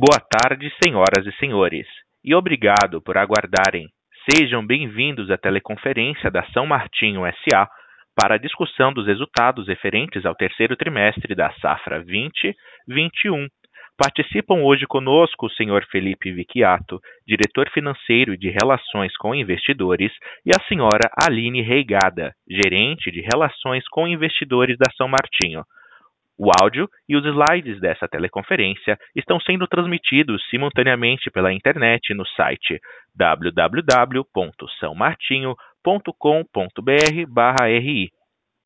Boa tarde, senhoras e senhores, e obrigado por aguardarem. Sejam bem-vindos à teleconferência da São Martinho SA para a discussão dos resultados referentes ao terceiro trimestre da safra 2021. Participam hoje conosco o senhor Felipe Vicchiato, diretor financeiro de Relações com Investidores, e a senhora Aline Reigada, gerente de Relações com Investidores da São Martinho. O áudio e os slides dessa teleconferência estão sendo transmitidos simultaneamente pela internet no site www.saomartinho.com.br/ri.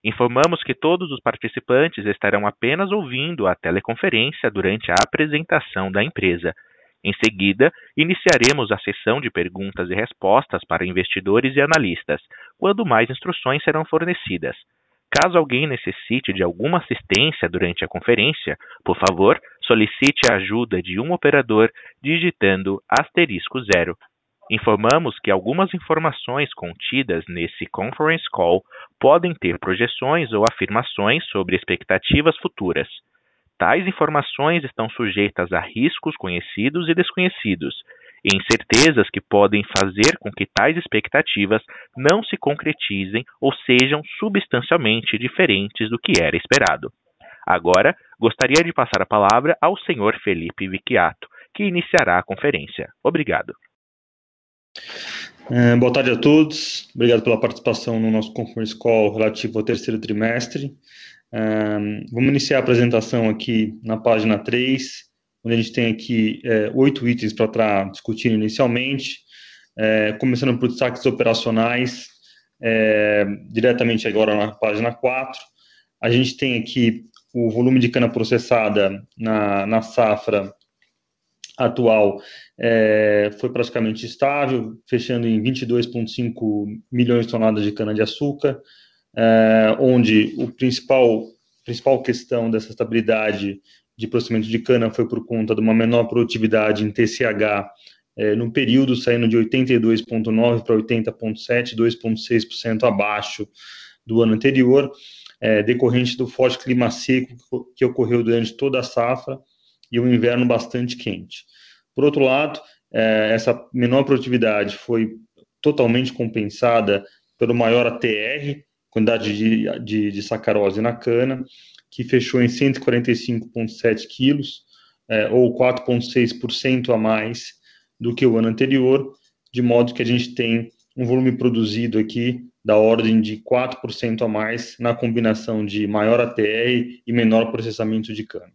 Informamos que todos os participantes estarão apenas ouvindo a teleconferência durante a apresentação da empresa. Em seguida, iniciaremos a sessão de perguntas e respostas para investidores e analistas, quando mais instruções serão fornecidas. Caso alguém necessite de alguma assistência durante a conferência, por favor, solicite a ajuda de um operador digitando asterisco zero. Informamos que algumas informações contidas nesse conference call podem ter projeções ou afirmações sobre expectativas futuras. Tais informações estão sujeitas a riscos conhecidos e desconhecidos, incertezas que podem fazer com que tais expectativas não se concretizem ou sejam substancialmente diferentes do que era esperado. Agora, gostaria de passar a palavra ao Sr. Felipe Vicchiato, que iniciará a conferência. Obrigado. É, boa tarde a todos. Obrigado pela participação no nosso conference call relativo ao terceiro trimestre. É, vamos iniciar a apresentação aqui na página 3 onde a gente tem aqui é, oito itens para estar discutindo inicialmente, é, começando por destaques operacionais, é, diretamente agora na página 4. A gente tem aqui o volume de cana processada na, na safra atual é, foi praticamente estável, fechando em 22,5 milhões de toneladas de cana-de-açúcar, é, onde o principal, principal questão dessa estabilidade de processamento de cana foi por conta de uma menor produtividade em TCH é, no período, saindo de 82,9% para 80,7%, 2,6% abaixo do ano anterior, é, decorrente do forte clima seco que ocorreu durante toda a safra e um inverno bastante quente. Por outro lado, é, essa menor produtividade foi totalmente compensada pelo maior ATR, quantidade de, de, de sacarose na cana, que fechou em 145,7 quilos, é, ou 4,6% a mais do que o ano anterior, de modo que a gente tem um volume produzido aqui da ordem de 4% a mais na combinação de maior ATR e menor processamento de cana.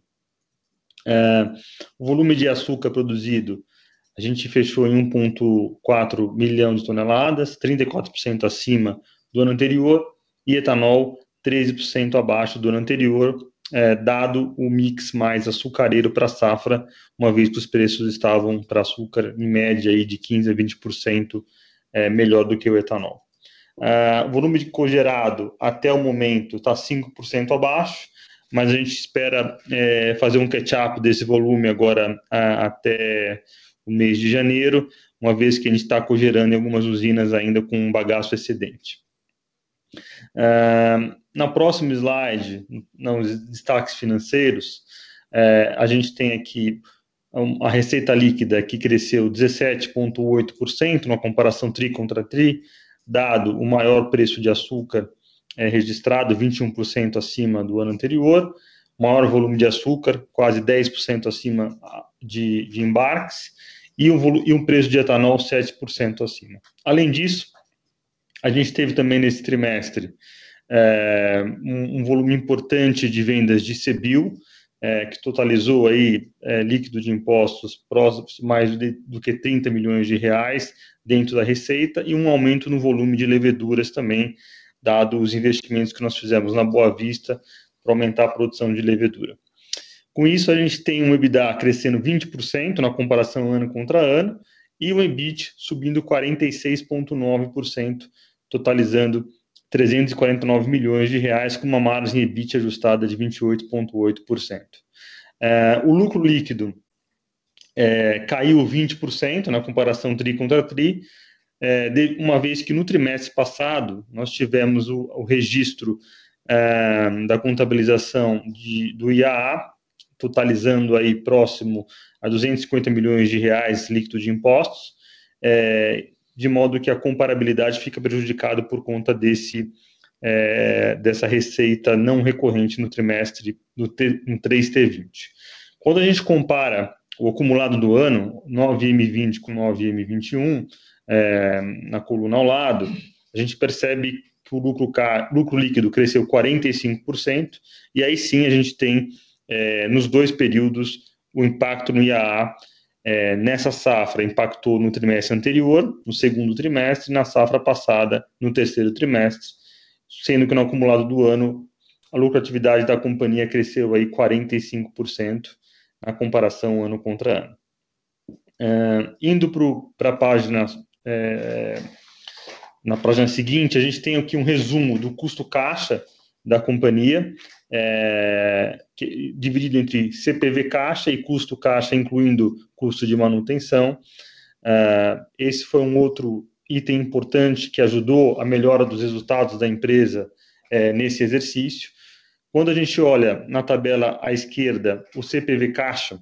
É, o volume de açúcar produzido, a gente fechou em 1,4 milhão de toneladas, 34% acima do ano anterior, e etanol 13% abaixo do ano anterior, é, dado o mix mais açucareiro para safra, uma vez que os preços estavam para açúcar em média aí de 15% a 20% é, melhor do que o etanol. É, o volume de cogerado até o momento está 5% abaixo, mas a gente espera é, fazer um catch-up desse volume agora a, até o mês de janeiro, uma vez que a gente está cogerando em algumas usinas ainda com um bagaço excedente. Uh, na próxima slide, nos destaques financeiros, uh, a gente tem aqui a receita líquida que cresceu 17,8% na comparação tri contra tri, dado o maior preço de açúcar é, registrado, 21% acima do ano anterior, maior volume de açúcar, quase 10% acima de, de embarques, e um, e um preço de etanol 7% acima. Além disso, a gente teve também nesse trimestre é, um, um, volume importante de vendas de CBIL, é, que totalizou aí é, líquido de impostos próximos mais de, do que 30 milhões de reais dentro da receita e um aumento no volume de leveduras também, dado os investimentos que nós fizemos na Boa Vista para aumentar a produção de levedura. Com isso, a gente tem um EBITDA crescendo 20% na comparação ano contra ano e o EBIT subindo 46,9% totalizando 349 milhões de reais, com uma margem EBIT ajustada de 28,8%. É, o lucro líquido é, caiu 20% na comparação TRI contra TRI, é, de, uma vez que no trimestre passado nós tivemos o, o registro é, da contabilização de, do IAA, totalizando aí próximo a 250 milhões de reais líquido de impostos, é, de modo que a comparabilidade fica prejudicada por conta desse é, dessa receita não recorrente no trimestre do T, no 3T20. Quando a gente compara o acumulado do ano, 9M20 com 9M21, é, na coluna ao lado, a gente percebe que o lucro, lucro líquido cresceu 45%, e aí sim a gente tem, é, nos dois períodos, o impacto no IAA é, nessa safra impactou no trimestre anterior, no segundo trimestre, na safra passada, no terceiro trimestre, sendo que no acumulado do ano, a lucratividade da companhia cresceu aí 45% na comparação ano contra ano. É, indo para a página é, na página seguinte, a gente tem aqui um resumo do custo caixa da companhia, é, que, dividido entre CPV caixa e custo caixa, incluindo custo de manutenção. É, esse foi um outro item importante que ajudou a melhora dos resultados da empresa é, nesse exercício. Quando a gente olha na tabela à esquerda o CPV caixa,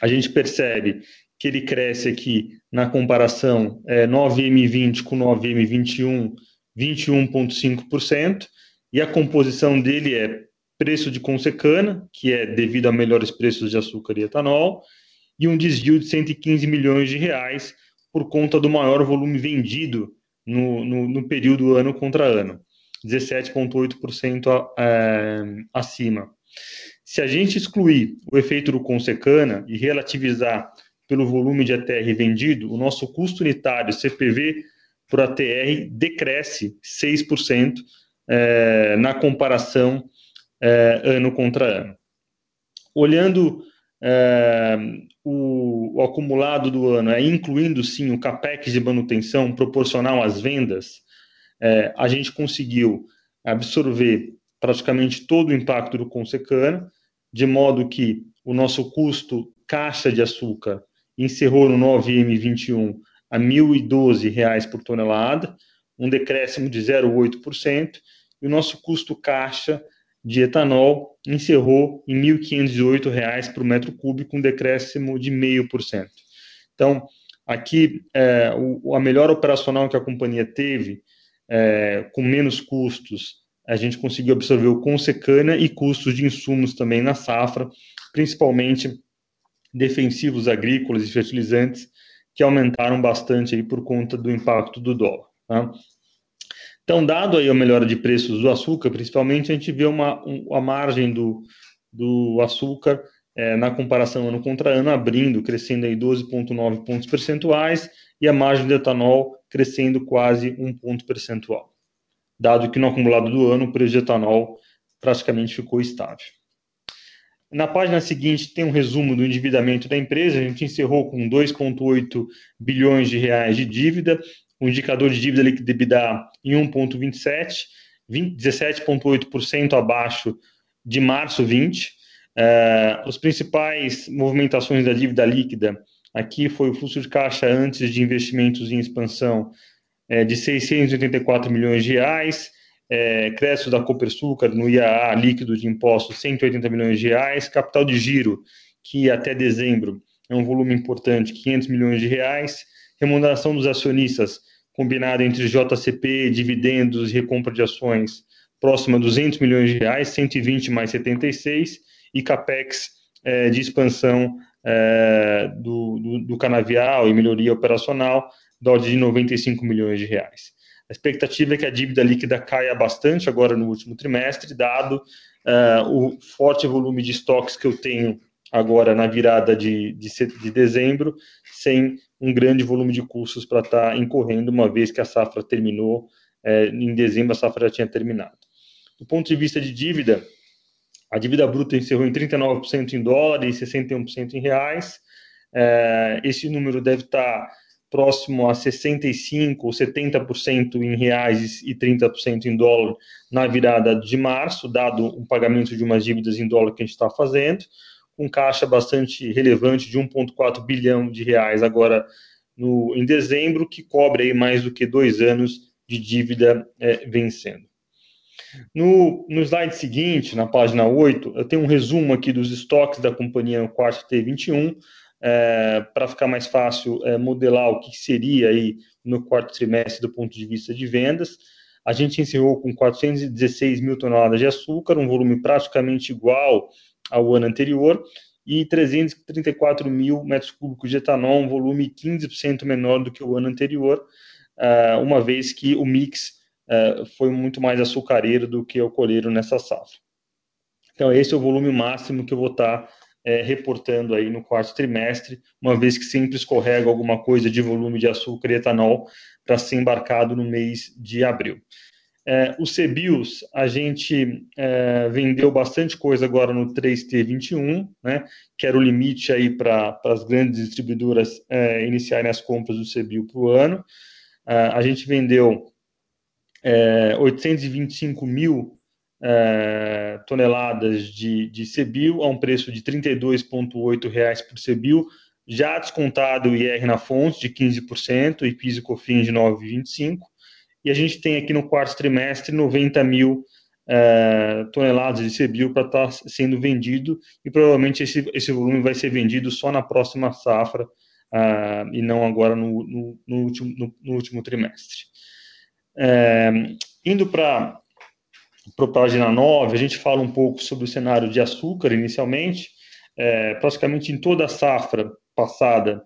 a gente percebe que ele cresce aqui na comparação é, 9M20 com 9M21, 21,5%, e a composição dele é preço de consecana, que é devido a melhores preços de açúcar e etanol, e um desvio de 115 milhões de reais por conta do maior volume vendido no, no, no período ano contra ano, 17,8% é, acima. Se a gente excluir o efeito do consecana e relativizar pelo volume de ATR vendido, o nosso custo unitário CPV por ATR decresce 6% é, na comparação ano contra ano. Olhando é, o, o, acumulado do ano, é, incluindo sim o capex de manutenção proporcional às vendas, é, a gente conseguiu absorver praticamente todo o impacto do Consecana, de modo que o nosso custo caixa de açúcar encerrou no 9M21 a R$ 1.012 por tonelada, um decréscimo de 0,8%, e o nosso custo caixa de etanol encerrou em R$ 1.508 por metro cúbico, um decréscimo de 0,5%. Então, aqui, é, o, a melhor operacional que a companhia teve, é, com menos custos, a gente conseguiu absorver o Consecana e custos de insumos também na safra, principalmente defensivos agrícolas e fertilizantes, que aumentaram bastante aí por conta do impacto do dólar. Tá? Então, dado aí a melhora de preços do açúcar, principalmente, a gente vê uma, um, a margem do, do açúcar é, na comparação ano contra ano abrindo, crescendo aí 12,9 pontos percentuais e a margem do etanol crescendo quase um ponto percentual. Dado que no acumulado do ano o preço de etanol praticamente ficou estável. Na página seguinte tem um resumo do endividamento da empresa. A gente encerrou com 2,8 bilhões de reais de dívida, um indicador de dívida líquida EBITDA em 1,27, 17,8% abaixo de março 20. Uh, eh, as principais movimentações da dívida líquida aqui foi o fluxo de caixa antes de investimentos em expansão é, de 684 milhões de reais, é, crédito da Copersucar no IAA líquido de impostos 180 milhões de reais, capital de giro que até dezembro é um volume importante 500 milhões de reais, remuneração dos acionistas combinada entre JCP, dividendos e recompra de ações próxima a 200 milhões de reais, 120 mais 76 e capex é, de expansão é, do, do, do canavial e melhoria operacional da ordem de 95 milhões de reais. A expectativa é que a dívida líquida caia bastante agora no último trimestre, dado uh, o forte volume de estoques que eu tenho agora na virada de, de, de dezembro, sem um grande volume de custos para estar tá incorrendo, uma vez que a safra terminou, eh, em dezembro a safra já tinha terminado. Do ponto de vista de dívida, a dívida bruta encerrou em 39% em dólar e 61% em reais. Eh, esse número deve estar tá próximo a 65% ou 70% em reais e 30% em dólar na virada de março, dado o pagamento de umas dívidas em dólar que a gente está fazendo, com caixa bastante relevante de 1,4 bilhão de reais agora no, em dezembro, que cobre aí mais do que dois anos de dívida é, vencendo. No, no slide seguinte, na página 8, eu tenho um resumo aqui dos estoques da companhia no quarto T21, é, para ficar mais fácil é, modelar o que seria aí no quarto trimestre do ponto de vista de vendas. A gente encerrou com 416 mil toneladas de açúcar, um volume praticamente igual ao ano anterior, e 334 mil metros cúbicos de etanol, um volume 15% menor do que o ano anterior, uh, uma vez que o mix uh, foi muito mais açucareiro do que alcooleiro nessa safra. Então, esse é o volume máximo que eu vou estar é, reportando aí no quarto trimestre, uma vez que sempre escorrega alguma coisa de volume de açúcar e etanol para ser embarcado no mês de abril. É, os CBIOS, a gente é, vendeu bastante coisa agora no 3T21, né, que era o limite aí para as grandes distribuidoras é, iniciarem as compras do CBIO para o ano. É, a gente vendeu 825 é, mil é, toneladas de, de a um preço de R$ 32,8 por CBIO, já descontado o IR na fonte de 15% e PIS e COFINS de 9,25%. E a gente tem aqui no quarto trimestre 90 mil uh, toneladas de CBIO para estar tá sendo vendido e provavelmente esse, esse volume vai ser vendido só na próxima safra uh, e não agora no, no, no último, no, no, último trimestre. Uh, indo para a página 9, a gente fala um pouco sobre o cenário de açúcar inicialmente. É, praticamente em toda a safra passada,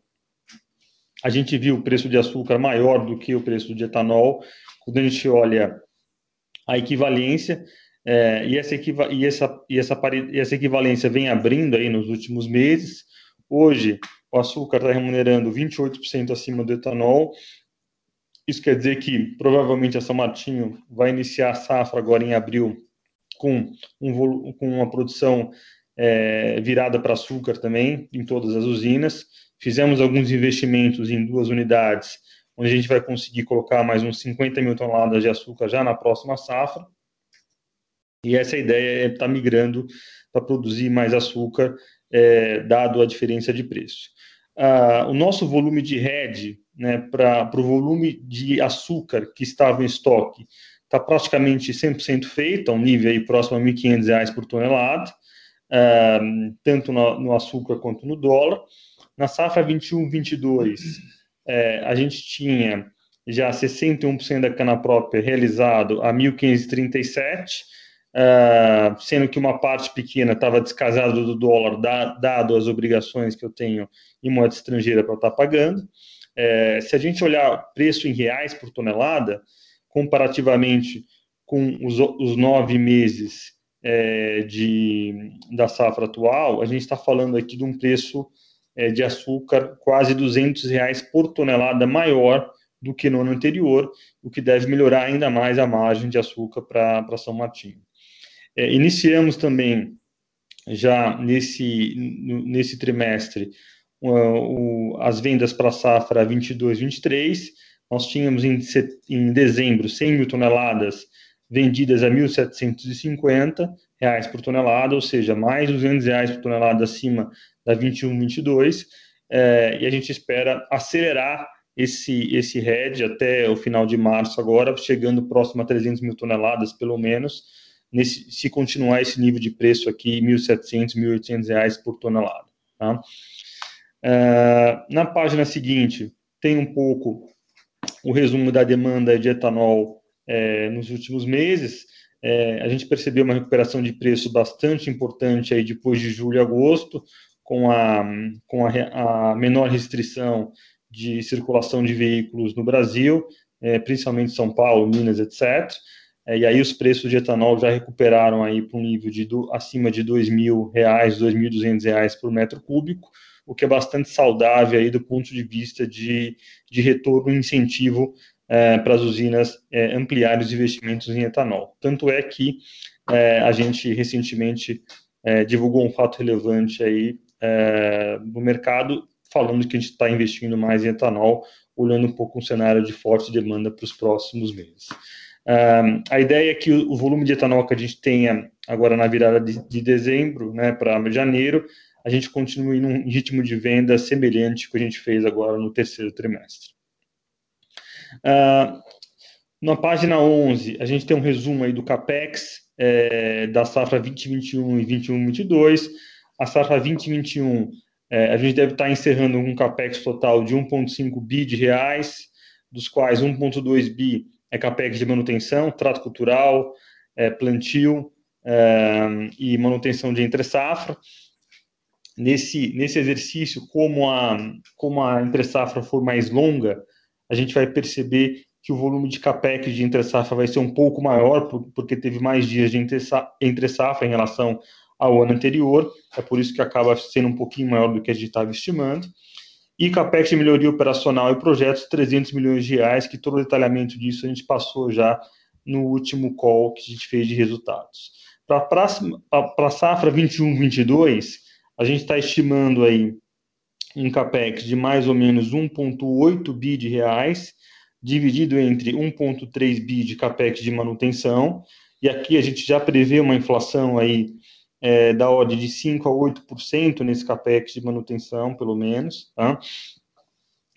a gente viu o preço de açúcar maior do que o preço de etanol, quando a gente olha a equivalência, é, e, essa, e, essa, e, essa, e essa equivalência vem abrindo aí nos últimos meses. Hoje, o açúcar está remunerando 28% acima do etanol. Isso quer dizer que provavelmente a São Martinho vai iniciar a safra agora em abril com, um, com uma produção é, virada para açúcar também em todas as usinas. Fizemos alguns investimentos em duas unidades onde a gente vai conseguir colocar mais uns 50 mil toneladas de açúcar já na próxima safra. E essa ideia é estar tá migrando para produzir mais açúcar, é, dado a diferença de preço. Ah, o nosso volume de RED, né, para o volume de açúcar que estava em estoque, está praticamente 100% feito, a um nível aí próximo a R$ 1.500 por tonelada, ah, tanto no, no açúcar quanto no dólar. Na safra 21-22, é, a gente tinha já 61% da cana própria realizado a 1.537, uh, sendo que uma parte pequena estava descasada do dólar, da, dado as obrigações que eu tenho em moeda estrangeira para estar tá pagando. É, se a gente olhar preço em reais por tonelada, comparativamente com os, os nove meses é, de, da safra atual, a gente está falando aqui de um preço de açúcar quase 200 reais por tonelada maior do que no ano anterior, o que deve melhorar ainda mais a margem de açúcar para São Martinho. É, iniciamos também, já nesse, nesse trimestre, o, as vendas para a safra 22-23. Nós tínhamos em, em dezembro 100 mil toneladas vendidas a 1.750 reais por tonelada, ou seja, mais 200 reais por tonelada acima da 21, 22, é, e a gente espera acelerar esse, esse RED até o final de março agora, chegando próximo a 300 mil toneladas, pelo menos, nesse, se continuar esse nível de preço aqui, 1.700, 1.800 reais por tonelada. Tá? É, na página seguinte, tem um pouco o resumo da demanda de etanol é, nos últimos meses. É, a gente percebeu uma recuperação de preço bastante importante aí depois de julho e agosto, com a, com a, a menor restrição de circulação de veículos no Brasil, é, principalmente São Paulo, Minas, etc. É, e aí os preços de etanol já recuperaram aí para um nível de do, acima de R$ 2.000, R$ 2.200 por metro cúbico, o que é bastante saudável aí do ponto de vista de, de retorno incentivo é, para as usinas é, os investimentos em etanol. Tanto é que é, a gente recentemente é, divulgou um fato relevante aí é, no mercado, falando que a gente está investindo mais em etanol, olhando um pouco um cenário de forte demanda para os próximos meses. Uh, a ideia é que o, o, volume de etanol que a gente tenha agora na virada de, de dezembro né, para janeiro, a gente continue num ritmo de venda semelhante que a gente fez agora no terceiro trimestre. Uh, Na página 11, a gente tem um resumo aí do CAPEX é, da safra 2021 e 21-22. A safra 2021, é, a gente deve estar encerrando um CAPEX total de 1,5 bi de reais, dos quais 1,2 bi é CAPEX de manutenção, trato cultural, é, plantio e manutenção de entre-safra. Nesse, nesse exercício, como a, como a entre-safra for mais longa, a gente vai perceber que o volume de capex de entre safra vai ser um pouco maior, porque teve mais dias de entre safra em relação ao ano anterior, é por isso que acaba sendo um pouquinho maior do que a gente estava estimando. E capex de melhoria operacional e projetos, 300 milhões de reais, que todo o detalhamento disso a gente passou já no último call que a gente fez de resultados. Para a safra 21-22, a gente está estimando aí um capex de mais ou menos 1,8 bi de reais, dividido entre 1,3 bi de capex de manutenção, e aqui a gente já prevê uma inflação aí é, da ordem de 5 a 8% nesse capex de manutenção, pelo menos, tá?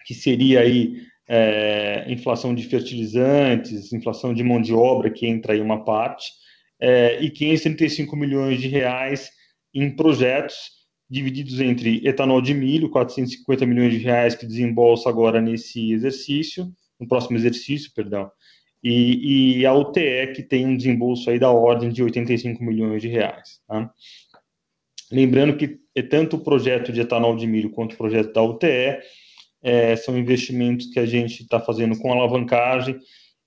que seria aí é, inflação de fertilizantes, inflação de mão de obra, que entra aí uma parte, é, e 535 milhões de reais em projetos divididos entre etanol de milho, 450 milhões de reais que desembolsa agora nesse exercício, no próximo exercício, perdão, e, e, a UTE, que tem um desembolso aí da ordem de 85 milhões de reais. Tá? Lembrando que tanto o projeto de etanol de milho quanto o projeto da UTE é, são investimentos que a gente está fazendo com alavancagem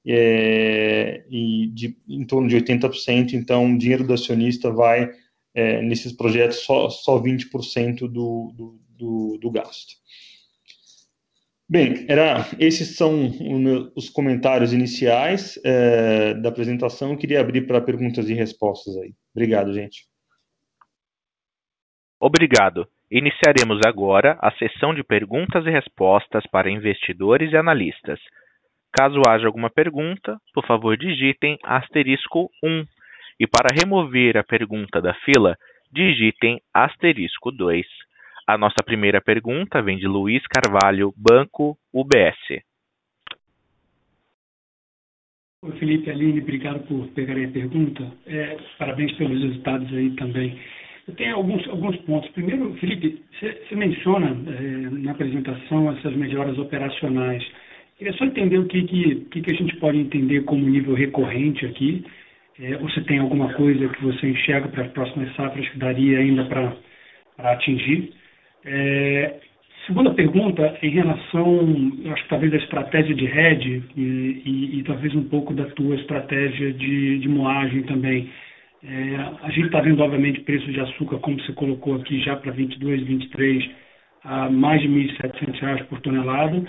é, e de, em torno de 80%, então o dinheiro do acionista vai é, nesses projetos só, só 20% do, do, do, do gasto. Bem, era, esses são os comentários iniciais é, da apresentação. Eu queria abrir para perguntas e respostas aí. Obrigado, gente. Obrigado. Iniciaremos agora a sessão de perguntas e respostas para investidores e analistas. Caso haja alguma pergunta, por favor digitem asterisco 1. E para remover a pergunta da fila, digitem asterisco 2. A nossa primeira pergunta vem de Luiz Carvalho, Banco UBS. Oi, Felipe Aline, obrigado por pegarem a pergunta. É, parabéns pelos resultados aí também. Eu tenho alguns, alguns pontos. Primeiro, Felipe, você menciona é, na apresentação essas melhoras operacionais. Queria só entender o que, que, que a gente pode entender como nível recorrente aqui, é, ou se tem alguma coisa que você enxerga para as próximas safras que daria ainda para atingir. É, segunda pergunta, em relação, acho que talvez a estratégia de hedge e, e, e talvez um pouco da tua estratégia de, de moagem também. É, a gente está vendo, obviamente, preço de açúcar, como você colocou aqui, já para 22, 23, a mais de R$ 1.700 por tonelada.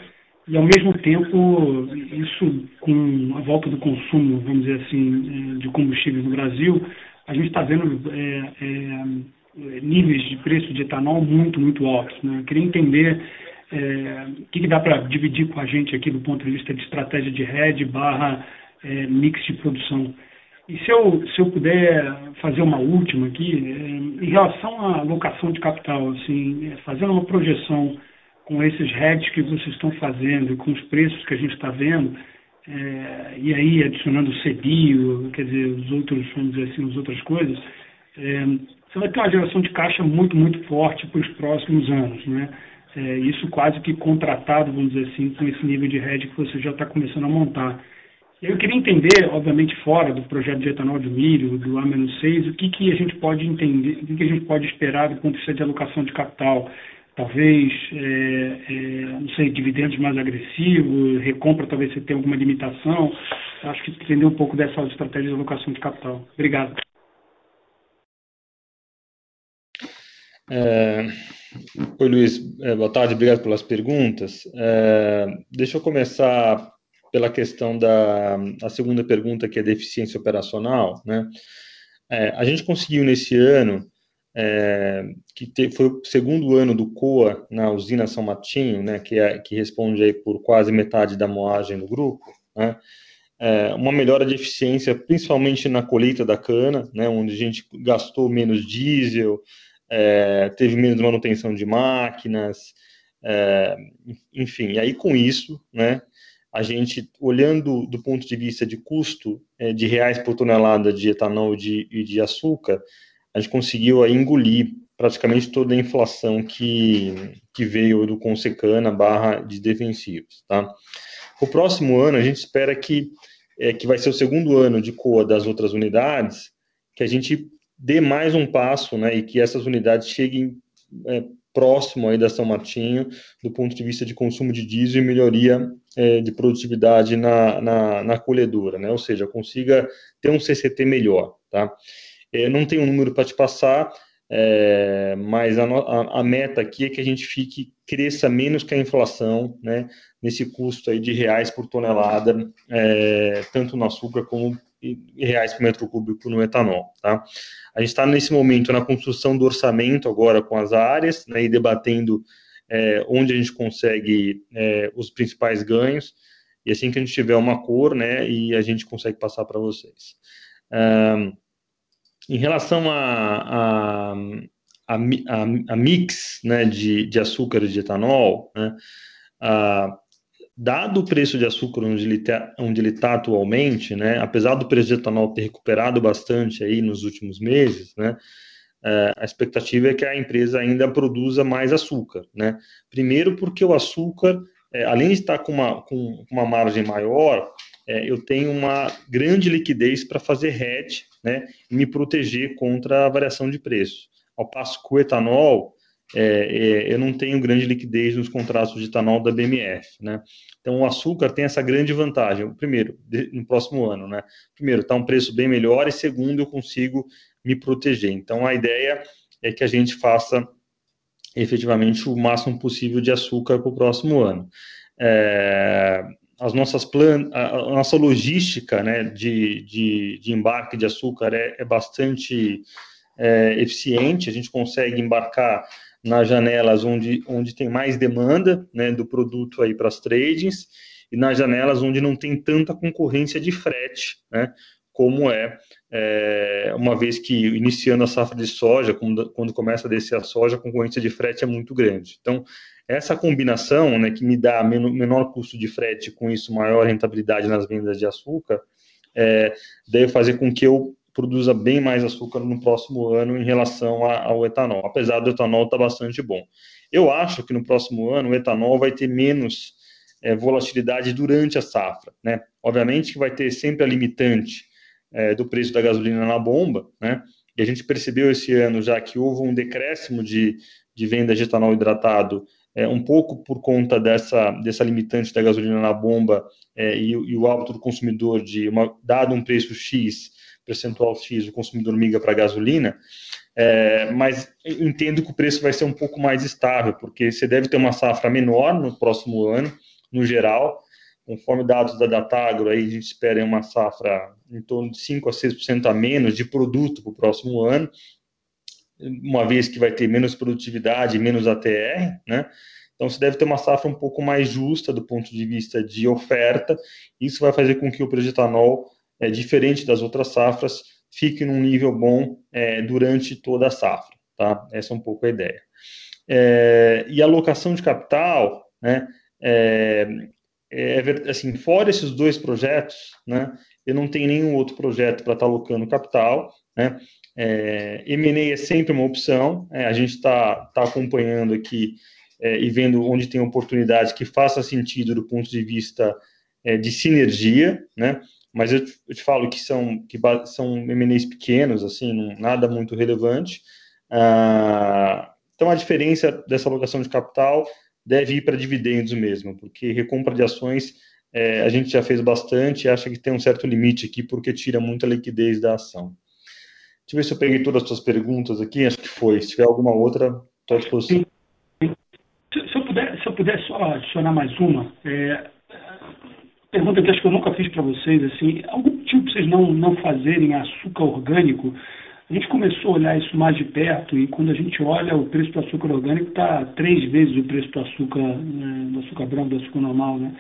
E, ao mesmo tempo, isso com a volta do consumo, vamos dizer assim, é, de combustíveis no Brasil, a gente está vendo é, é, níveis de preço de etanol muito, muito altos. Né? Queria entender é, o que, que dá para dividir com a gente aqui do ponto de vista de estratégia de rede barra mix de produção. E se eu, se eu puder fazer uma última aqui, em relação à alocação de capital, assim, fazendo uma projeção com esses hedges que vocês estão fazendo, com os preços que a gente está vendo, é, e aí adicionando o CBIO, quer dizer, os outros, vamos dizer assim, as outras coisas, é, você vai ter uma geração de caixa muito, muito forte para os próximos anos. Né? É, isso quase que contratado, vamos dizer assim, com esse nível de hedge que você já está começando a montar. Eu queria entender, obviamente, fora do projeto de etanol de milho, do A-6, o que, que a gente pode entender, o que, que a gente pode esperar do ponto de vista de alocação de capital. Talvez, é, é, não sei, dividendos mais agressivos, recompra, talvez você tenha alguma limitação. Acho que entender um pouco dessa estratégia de alocação de capital. Obrigado. É... Oi, Luiz, é, boa tarde, obrigado pelas perguntas. É... Deixa eu começar pela questão da a segunda pergunta, que é deficiência operacional. Né? É, a gente conseguiu nesse ano, é, que te, foi o segundo ano do COA na usina São Martinho, né, que, é, que responde aí por quase metade da moagem do grupo, né? É, uma melhora de eficiência, principalmente na colheita da cana, né, onde a gente gastou menos diesel, é, teve menos manutenção de máquinas, é, enfim, e aí com isso, né, a gente, olhando do ponto de vista de custo é, de reais por tonelada de etanol e de, e de açúcar, a gente conseguiu aí engolir praticamente toda a inflação que, que veio do Consecana barra de defensivos, tá? O próximo ano, a gente espera que, é, que vai ser o segundo ano de COA das outras unidades, que a gente dê mais um passo, né, e que essas unidades cheguem é, próximo aí da São Martinho, do ponto de vista de consumo de diesel e melhoria é, de produtividade na, na, na, colhedora, né? ou seja, consiga ter um CCT melhor. Tá? É, não tenho um número para te passar, é, mas a, a, a, meta aqui é que a gente fique, cresça menos que a inflação, né, nesse custo aí de reais por tonelada, é, tanto no açúcar como reais por metro cúbico no etanol, tá? A gente está nesse momento na construção do orçamento agora com as áreas, né, e debatendo é, onde a gente consegue é, os principais ganhos, e assim que a gente tiver uma cor, né, e a gente consegue passar para vocês. Um, em relação a, a, a, a, mix né, de, de açúcar e de etanol, né, a, dado o preço de açúcar onde ele está tá atualmente, né, apesar do preço de etanol ter recuperado bastante aí nos últimos meses, né, é, a expectativa é que a empresa ainda produza mais açúcar, né? Primeiro porque o açúcar, é, além de estar com uma, com uma margem maior, é, eu tenho uma grande liquidez para fazer hedge, né, me proteger contra a variação de preço. Ao passo que o etanol, é, é, eu não tenho grande liquidez nos contratos de etanol da BMF, né? Então o açúcar tem essa grande vantagem. Primeiro, de, no próximo ano, né? Primeiro, está um preço bem melhor e segundo, eu consigo me proteger. Então a ideia é que a gente faça efetivamente o máximo possível de açúcar para o próximo ano. É, as nossas plan a, nossa logística, né, de, de, de embarque de açúcar é, é bastante é, eficiente. A gente consegue embarcar nas janelas onde, onde tem mais demanda né, do produto aí para as tradings e nas janelas onde não tem tanta concorrência de frete, né, como é, é uma vez que iniciando a safra de soja, quando, quando começa a descer a soja, a concorrência de frete é muito grande. Então, essa combinação, né, que me dá menor, menor custo de frete, com isso maior rentabilidade nas vendas de açúcar, é, deve fazer com que eu produza bem mais açúcar no próximo ano em relação a, ao etanol, apesar do etanol estar tá bastante bom. Eu acho que no próximo ano o etanol vai ter menos é, volatilidade durante a safra, né? Obviamente que vai ter sempre a limitante é, do preço da gasolina na bomba, né? E a gente percebeu esse ano já que houve um decréscimo de, de venda de etanol hidratado, é, um pouco por conta dessa, dessa limitante da gasolina na bomba é, e, e, o hábito do consumidor de, uma, dado um preço X, percentual X, o consumidor migra para a gasolina, é, mas entendo que o preço vai ser um pouco mais estável, porque você deve ter uma safra menor no próximo ano, no geral, conforme dados da Datagro, aí a gente espera uma safra em torno de 5 a 6% a menos de produto para o próximo ano, uma vez que vai ter menos produtividade, menos ATR, né? Então, você deve ter uma safra um pouco mais justa do ponto de vista de oferta. Isso vai fazer com que o preço de etanol é, diferente das outras safras, fique num nível bom é, durante toda a safra. Tá? Essa é um pouco a ideia. É, e a alocação de capital, né, é, é, assim, fora esses dois projetos, né, eu não tenho nenhum outro projeto para estar tá alocando capital, né, é, M&A é sempre uma opção, é, a gente está tá acompanhando aqui é, e vendo onde tem oportunidade que faça sentido do ponto de vista é, de sinergia, né, mas eu, eu te falo que são que são M&As pequenos, assim, não, nada muito relevante. Ah, então a diferença dessa alocação de capital deve ir para dividendos mesmo, porque recompra de ações é, a gente já fez bastante acha que tem um certo limite aqui, porque tira muita liquidez da ação. Deixa eu ver se eu peguei todas as suas perguntas aqui, acho que foi. Se tiver alguma outra, estou à disposição. Se, se, eu puder, se eu puder só adicionar mais uma, é, pergunta que acho que eu nunca fiz para vocês, assim, algum para vocês não, não fazerem açúcar orgânico? A gente começou a olhar isso mais de perto e quando a gente olha o preço do açúcar orgânico está três vezes o preço do açúcar, né, do açúcar branco, do açúcar normal, né?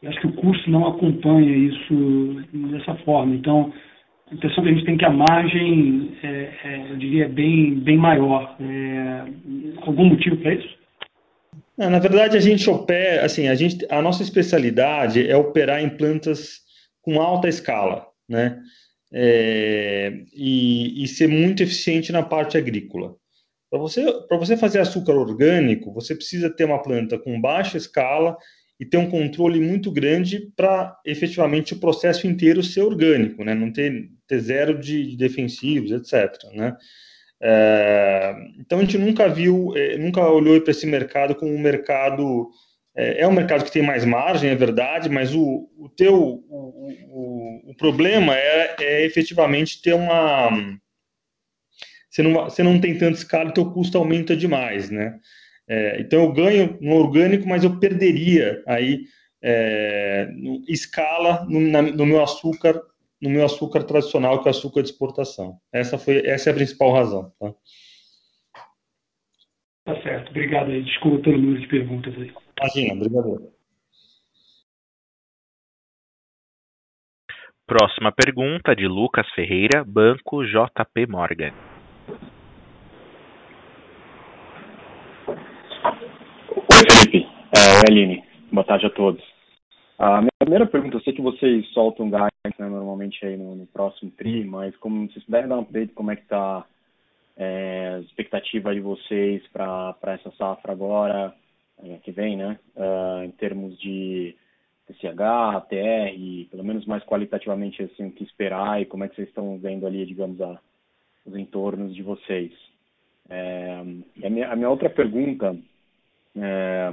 Eu acho que o custo não acompanha isso dessa forma. Então, a impressão que a gente tem que a margem, é, é, eu diria, é bem, bem maior. É, algum motivo para isso? Na verdade, a gente opera, assim, a, gente, a nossa especialidade é operar em plantas com alta escala, né? É, e, e, ser muito eficiente na parte agrícola. Para você, você fazer açúcar orgânico, você precisa ter uma planta com baixa escala e ter um controle muito grande para efetivamente o processo inteiro ser orgânico, né? Não ter, ter zero de defensivos, etc. Né? É, então a gente nunca viu, é, nunca olhou para esse mercado como um mercado é, é, um mercado que tem mais margem, é verdade, mas o, o teu o, o, o problema é, é, efetivamente ter uma você não, você não tem tanta escala, o teu custo aumenta demais, né? É, então eu ganho no orgânico, mas eu perderia aí é, escala no, na, no meu açúcar no meu açúcar tradicional, que é o açúcar de exportação. Essa, foi, essa é a principal razão. Tá, tá certo. Obrigado aí. Desculpa pelo número de perguntas aí. Imagina, obrigado. Próxima pergunta de Lucas Ferreira, Banco JP Morgan. Oi, Felipe. É, Aline. Boa tarde a todos. A minha primeira pergunta, eu sei que vocês soltam guidance né, normalmente aí no, no, próximo TRI, mas como vocês puderem dar um update como é que está é, a expectativa de vocês para essa safra agora, que vem, né? Uh, em termos de TCH, TR, pelo menos mais qualitativamente assim, o que esperar e como é que vocês estão vendo ali, digamos, a, os entornos de vocês. É, a, minha, a minha outra pergunta é,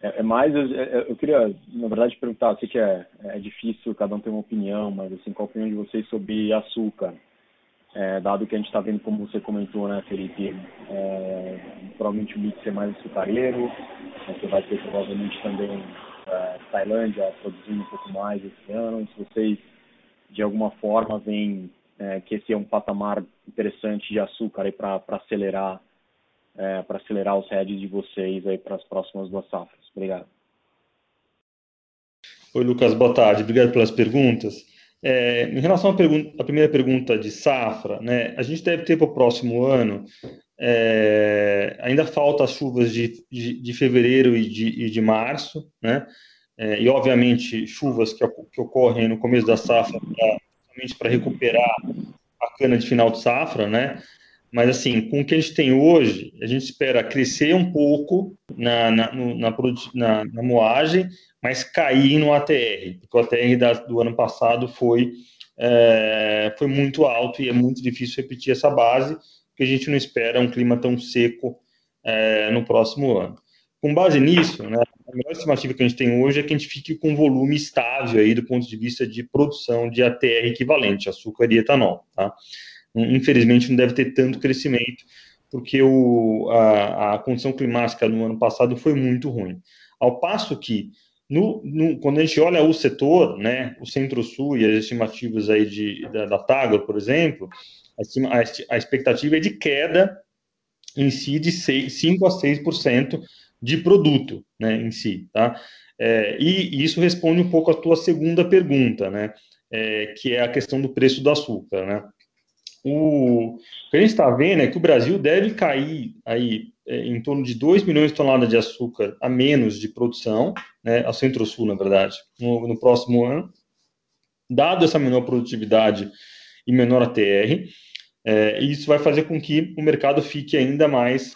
é, é mais, eu, eu, queria, na verdade, perguntar, sei que é, é difícil, cada um tem uma opinião, mas assim, qual a opinião de vocês sobre açúcar? É, dado que a gente está vendo, como você comentou, né, Felipe, é, provavelmente o mix é mais açucareiro, você vai ter provavelmente também é, Tailândia produzindo um pouco mais esse ano, se vocês, de alguma forma, veem é, que esse é um patamar interessante de açúcar para acelerar é, para acelerar os heads de vocês aí para as próximas duas safras. Obrigado. Oi, Lucas, boa tarde. Obrigado pelas perguntas. É, em relação à, pergunta, à, primeira pergunta de safra, né, a gente deve ter para o próximo ano, é, ainda falta as chuvas de, de, de fevereiro e de, e de março, né, é, e obviamente chuvas que, que, ocorrem no começo da safra para recuperar a cana de final de safra, né, mas, assim, com o que a gente tem hoje, a gente espera crescer um pouco na, na, na, na, na moagem, mas cair no ATR, porque o ATR da, do ano passado foi, é, foi muito alto e é muito difícil repetir essa base, porque a gente não espera um clima tão seco é, no próximo ano. Com base nisso, né, a melhor estimativa que a gente tem hoje é que a gente fique com um volume estável aí do ponto de vista de produção de ATR equivalente, açúcar e etanol, tá? Infelizmente não deve ter tanto crescimento, porque o, a, a condição climática no ano passado foi muito ruim. Ao passo que, no, no, quando a gente olha o setor, né, o Centro-Sul e as estimativas aí de, da, da Tagro, por exemplo, a, a, expectativa é de queda em si de 6, 5 a 6% de produto né, em si. Tá? É, e, e, isso responde um pouco à tua segunda pergunta, né, é, que é a questão do preço do açúcar. Né? O, que a gente está vendo é que o Brasil deve cair aí é, em torno de 2 milhões de toneladas de açúcar a menos de produção, né, ao centro-sul, na verdade, no, no, próximo ano, dado essa menor produtividade e menor ATR, é, isso vai fazer com que o mercado fique ainda mais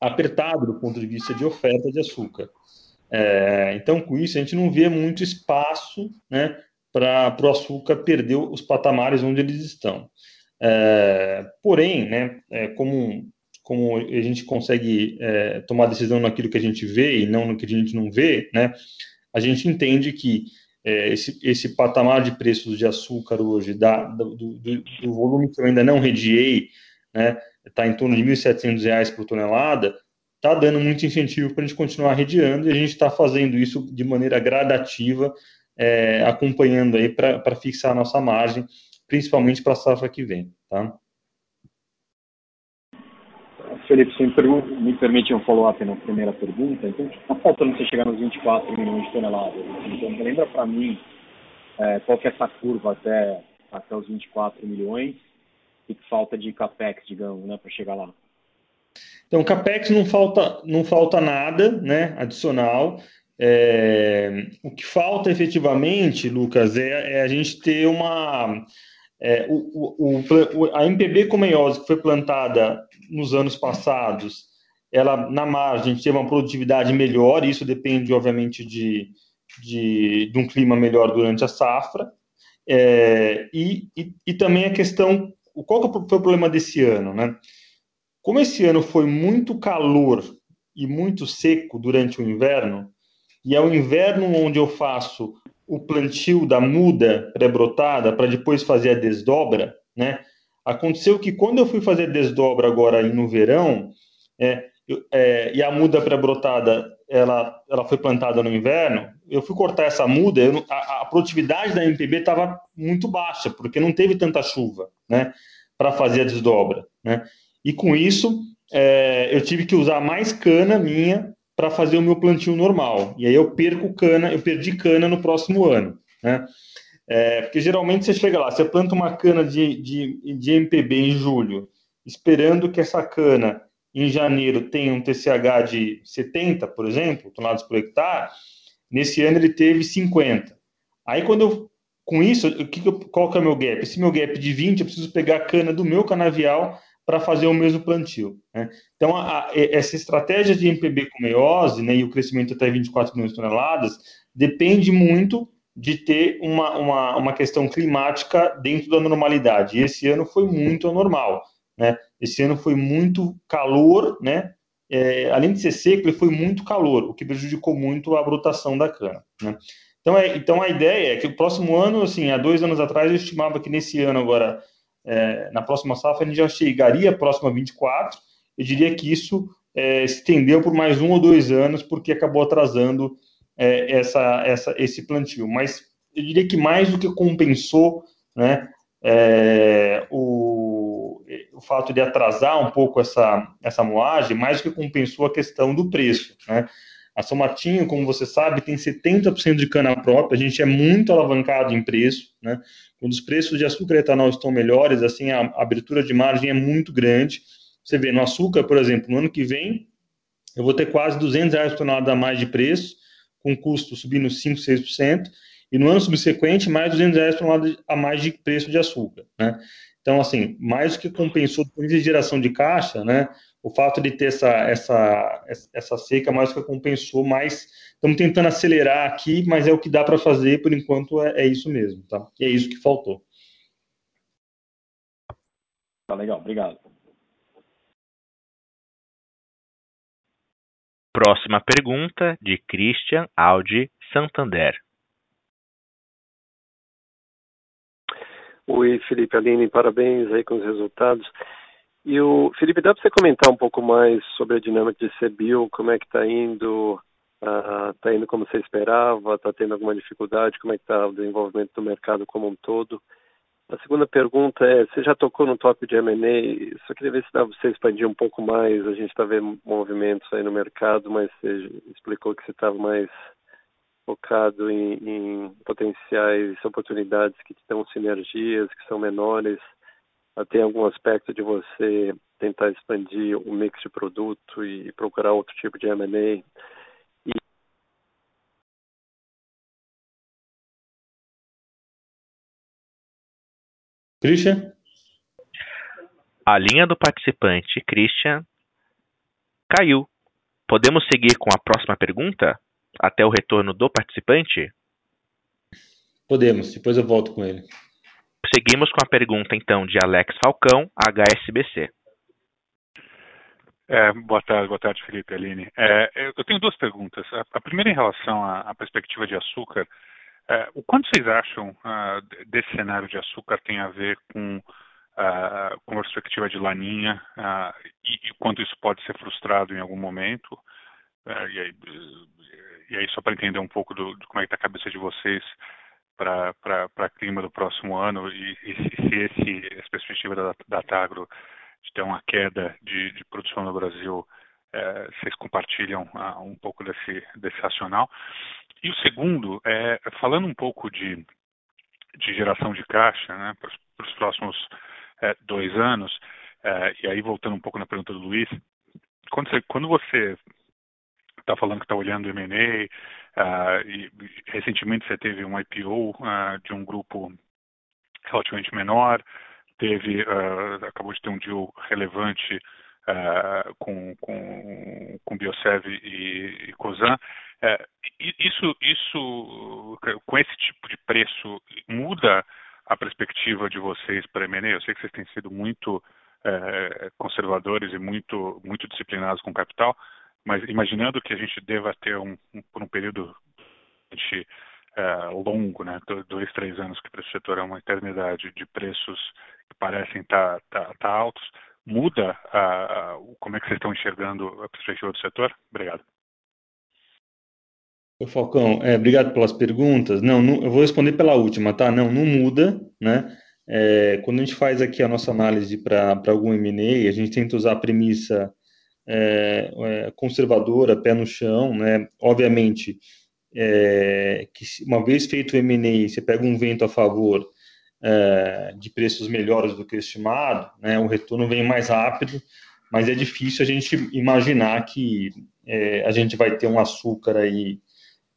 apertado do ponto de vista de oferta de açúcar. É, então, com isso, a gente não vê muito espaço né, para o açúcar perder os patamares onde eles estão. É, porém, né, é, como, como a gente consegue é, tomar decisão naquilo que a gente vê e não no que a gente não vê, né, a gente entende que é, esse, esse patamar de preços de açúcar hoje, da, do, do, do volume que eu ainda não rediei, né, está em torno de R$ 1.700 por tonelada, está dando muito incentivo para a gente continuar rediando e a gente está fazendo isso de maneira gradativa é, acompanhando aí para fixar a nossa margem, principalmente para a safra que vem, tá? Felipe, se me, permite um follow-up na primeira pergunta, então está faltando você chegar nos 24 milhões de toneladas? Então, lembra para mim é, qual que é essa curva até, até os 24 milhões e que falta de capex, digamos, né, para chegar lá? Então, CAPEX não falta, não falta nada né, adicional. É, o que falta efetivamente, Lucas, é, é a gente ter uma. É, o, o, o, a MPB comeiose que foi plantada nos anos passados, ela na margem teve uma produtividade melhor, isso depende, obviamente, de, de, de um clima melhor durante a safra. É, e, e, e, também a questão, qual que foi o problema desse ano, né? Como esse ano foi muito calor e muito seco durante o inverno, e é o inverno onde eu faço o plantio da muda pré-brotada para depois fazer a desdobra, né? Aconteceu que quando eu fui fazer a desdobra agora no verão, é, é, e a muda pré-brotada ela, ela foi plantada no inverno, eu fui cortar essa muda, eu, a, a, produtividade da MPB estava muito baixa, porque não teve tanta chuva, né, para fazer a desdobra, né? E com isso, é, eu tive que usar mais cana minha para fazer o meu plantio normal. E aí eu perco cana, eu perdi cana no próximo ano, né? É, porque geralmente você chega lá, você planta uma cana de, de, de MPB em julho, esperando que essa cana em janeiro tenha um TCH de 70, por exemplo, toneladas por hectare, nesse ano ele teve 50. Aí quando eu, com isso, o que, qual que é o meu gap? Esse meu gap de 20, eu preciso pegar a cana do meu canavial para fazer o mesmo plantio. Né? Então, a, a, essa estratégia de MPB com meiose né, e o crescimento até 24 milhões de toneladas depende muito de ter uma, uma, uma questão climática dentro da normalidade. E esse ano foi muito anormal. Né? Esse ano foi muito calor, né? É, além de ser seco, ele foi muito calor, o que prejudicou muito a brotação da cana. Né? Então, é, então a ideia é que o próximo ano, assim, há dois anos atrás, eu estimava que nesse ano agora é, na próxima safra, a gente já chegaria próximo a 24. Eu diria que isso é, estendeu por mais um ou dois anos, porque acabou atrasando é, essa, essa, esse plantio. Mas eu diria que mais do que compensou né, é, o, o fato de atrasar um pouco essa, essa moagem, mais do que compensou a questão do preço. Né? A São Martinho, como você sabe, tem 70% de cana própria, a gente é muito alavancado em preço, né? Quando os preços de açúcar e etanol estão melhores, assim, a abertura de margem é muito grande. Você vê, no açúcar, por exemplo, no ano que vem, eu vou ter quase 200 reais por tonelada a mais de preço, com custo subindo 5, 6%, e no ano subsequente, mais 200 reais por tonelada a mais de preço de açúcar, né? Então, assim, mais do que compensou por geração de caixa, né? O fato de ter essa, essa, essa seca mais que compensou, mas estamos tentando acelerar aqui, mas é o que dá para fazer, por enquanto é, é, isso mesmo, tá? E é isso que faltou. Tá legal, obrigado. Próxima pergunta de Christian Audi Santander. Oi, Felipe Aline, parabéns aí com os resultados. E o Felipe, dá para você comentar um pouco mais sobre a dinâmica de CBIL, como é que está indo? Está uh, indo como você esperava? Está tendo alguma dificuldade? Como é que está o desenvolvimento do mercado como um todo? A segunda pergunta é, você já tocou no tópico de M&A, só queria ver se dá para você expandir um pouco mais, a gente está vendo movimentos aí no mercado, mas você explicou que você estava mais focado em, em potenciais oportunidades que estão sinergias, que são menores, tem algum aspecto de você tentar expandir o mix de produto e procurar outro tipo de M&A. Christian? A linha do participante, Christian, caiu. Podemos seguir com a próxima pergunta? Até o retorno do participante? Podemos, depois eu volto com ele. Seguimos com a pergunta, então, de Alex Falcão, HSBC. É, boa tarde, boa tarde, Felipe Aline. É, eu tenho duas perguntas. A, primeira em relação à, à perspectiva de açúcar. É, o quanto vocês acham uh, desse cenário de açúcar tem a ver com, uh, com a perspectiva de laninha uh, e, e quanto isso pode ser frustrado em algum momento? E aí, e, aí, só para entender um pouco do, de como é que está a cabeça de vocês para clima do próximo ano e, e se esse, essa perspectiva da, da Tagro de ter uma queda de, de produção no Brasil, é, vocês compartilham ah, um pouco desse, desse racional. E o segundo, é, falando um pouco de, de geração de caixa né, para os próximos é, dois anos, é, e aí voltando um pouco na pergunta do Luiz, quando você quando você está falando que está olhando M&A, uh, e recentemente você teve um IPO uh, de um grupo relativamente menor, teve uh, acabou de ter um deal relevante uh, com, com, com Biosev e, e Cosan. Uh, isso, isso, com esse tipo de preço, muda a perspectiva de vocês para M&A? Eu sei que vocês têm sido muito conservadores e muito, muito disciplinados com capital, mas imaginando que a gente deva ter um, um por um período de, uh, longo, né, dois, três anos, que para esse setor é uma eternidade, de preços que parecem estar tá, tá, tá altos, muda a, como é que vocês estão enxergando a perspectiva do setor? Obrigado. Falcão, é, obrigado pelas perguntas. Não, não, eu vou responder pela última, tá? Não, não muda, né? É, quando a gente faz aqui a nossa análise para algum M&A, a gente tenta usar a premissa é, é, conservadora, pé no chão, né? Obviamente, é, que uma vez feito o M&A, você pega um vento a favor, é, de preços melhores do que estimado, né, o retorno vem mais rápido, mas é difícil a gente imaginar que é, a gente vai ter um açúcar aí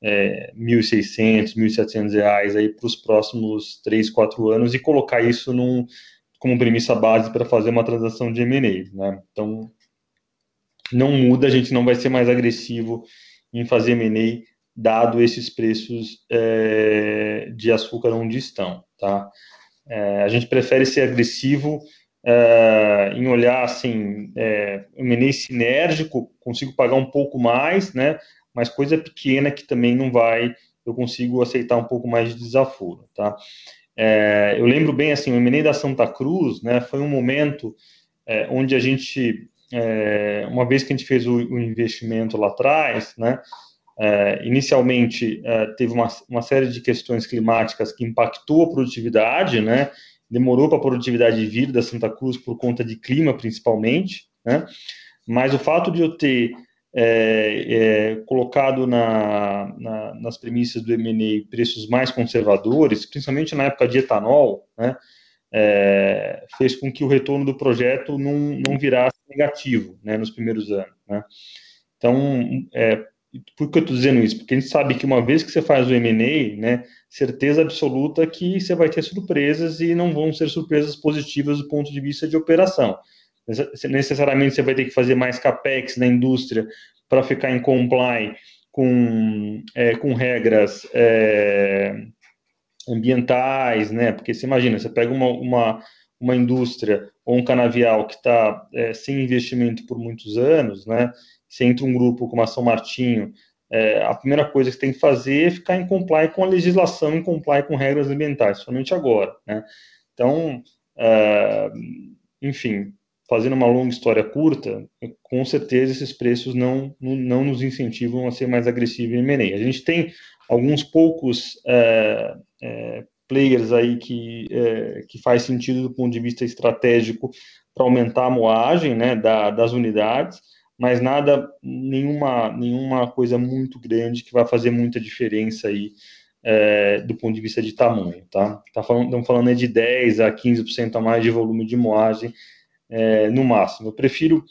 é, 1.600, 1.700 reais aí para os próximos 3, 4 anos e colocar isso num, como premissa base para fazer uma transação de M&A, né? Então, não muda, a gente não vai ser mais agressivo em fazer M&A dado esses preços é, de açúcar onde estão, tá? É, a gente prefere ser agressivo é, em olhar assim, é, M&A sinérgico, consigo pagar um pouco mais, né? Mas coisa pequena que também não vai, eu consigo aceitar um pouco mais de desaforo, tá? É, eu lembro bem assim, o M&A da Santa Cruz, né? Foi um momento é, onde a gente, é, uma vez que a gente fez o, o investimento lá atrás, né? É, inicialmente é, teve uma, uma, série de questões climáticas que impactou a produtividade, né? Demorou para a produtividade vir da Santa Cruz por conta de clima, principalmente, né? Mas o fato de eu ter é, é colocado na, na, nas premissas do M&A preços mais conservadores, principalmente na época de etanol, né? É, fez com que o retorno do projeto não, não virasse negativo, né? Nos primeiros anos, né? Então, é, por que eu estou dizendo isso? Porque a gente sabe que uma vez que você faz o M&A, né, certeza absoluta que você vai ter surpresas e não vão ser surpresas positivas do ponto de vista de operação. Necessariamente você vai ter que fazer mais capex na indústria para ficar em comply com, é, com regras é, ambientais, né? Porque você imagina, você pega uma, uma, uma indústria ou um canavial que está é, sem investimento por muitos anos, né? se entra um grupo como a São Martinho, é, a primeira coisa que tem que fazer é ficar em comply com a legislação, em comply com regras ambientais, somente agora. Né? Então, é, enfim, fazendo uma longa história curta, com certeza esses preços não, não, nos incentivam a ser mais agressivos em M&A. A gente tem alguns poucos é, é, players aí que, é, que faz sentido do ponto de vista estratégico para aumentar a moagem né, da, das unidades, mas nada, nenhuma, nenhuma coisa muito grande que vai fazer muita diferença aí é, do ponto de vista de tamanho, tá? tá falando, estamos falando de 10 a 15% a mais de volume de moagem é, no máximo. Eu prefiro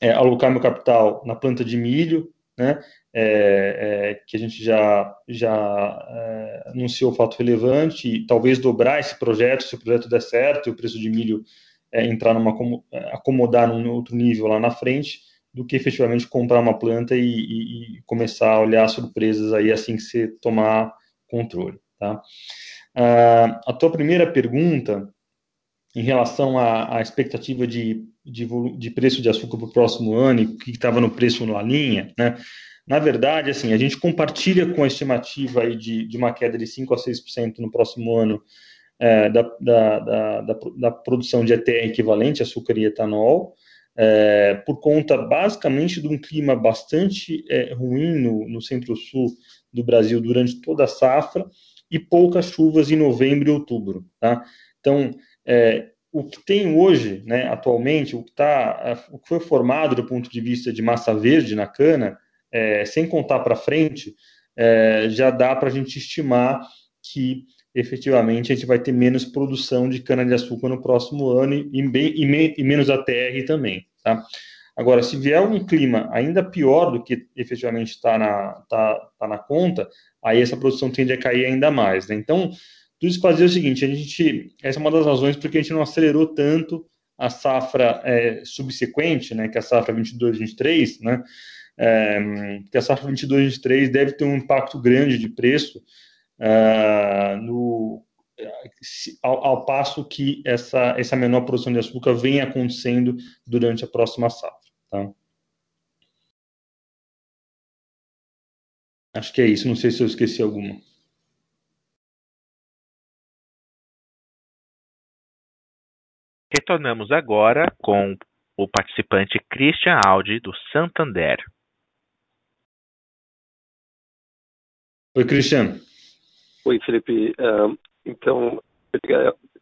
é, alocar meu capital na planta de milho, né? É, é, que a gente já, já é, anunciou o fato relevante, e talvez dobrar esse projeto, se o projeto der certo e o preço de milho entrar numa acomodar num outro nível lá na frente, do que efetivamente comprar uma planta e, e, e começar a olhar surpresas aí assim que você tomar controle, tá? Uh, a tua primeira pergunta em relação à, à expectativa de, de, de, preço de açúcar para o próximo ano e o que estava no preço na linha, né? Na verdade, assim, a gente compartilha com a estimativa aí de, de uma queda de 5 a 6% no próximo ano é, da, da, da, da, produção de ETR equivalente, açúcar e etanol, é, por conta basicamente de um clima bastante é, ruim no, no centro-sul do Brasil durante toda a safra e poucas chuvas em novembro e outubro. Tá? Então, é, o que tem hoje, né, atualmente, o que, tá, é, o que foi formado do ponto de vista de massa verde na cana, é, sem contar para frente, é, já dá para a gente estimar que efetivamente a gente vai ter menos produção de cana-de-açúcar no próximo ano e, bem, e, me, e menos ATR também. Tá? Agora, se vier um clima ainda pior do que efetivamente está na, tá, tá na conta, aí essa produção tende a cair ainda mais. Né? Então, tudo isso fazer o seguinte: a gente, essa é uma das razões porque a gente não acelerou tanto a safra é, subsequente, né, que é a safra 22-23, né, é, que a safra 22-23 deve ter um impacto grande de preço uh, no, ao, ao, passo que essa, essa menor produção de açúcar vem acontecendo durante a próxima safra. Tá? Acho que é isso, não sei se eu esqueci alguma. Retornamos agora com o participante Christian Aldi, do Santander. Oi, Christian. Oi, Felipe. Uh, então,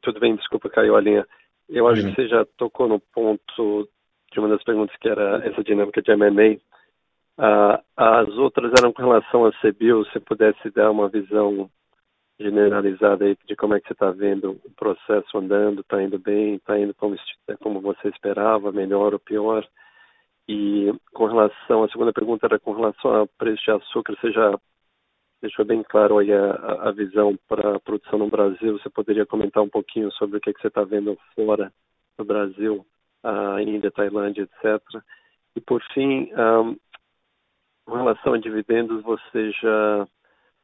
tudo bem, desculpa, caiu a linha. Eu acho que você já tocou no ponto de uma das perguntas que era essa dinâmica de M&A. Uh, as outras eram com relação a CBIL, se pudesse dar uma visão generalizada aí de como é que você está vendo o processo andando, está indo bem, está indo como, como você esperava, melhor ou pior. E com relação, a segunda pergunta era com relação ao preço de açúcar, você já deixou bem claro aí a, a visão para a produção no Brasil, você poderia comentar um pouquinho sobre o que, que você está vendo fora do Brasil, a Índia, Tailândia, etc. E por fim, um, com relação a dividendos, você já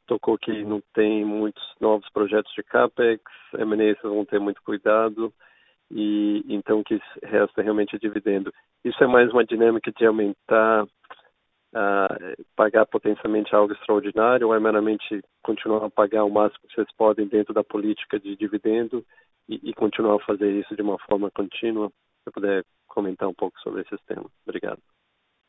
tocou que não tem muitos novos projetos de CAPEX, M&A vão ter muito cuidado, e então que resta realmente dividendo. Isso é mais uma dinâmica de aumentar, uh, pagar potencialmente algo extraordinário, ou é meramente continuar a pagar o máximo que vocês podem dentro da política de dividendo e, e continuar a fazer isso de uma forma contínua? Se você puder comentar um pouco sobre esse tema. Obrigado.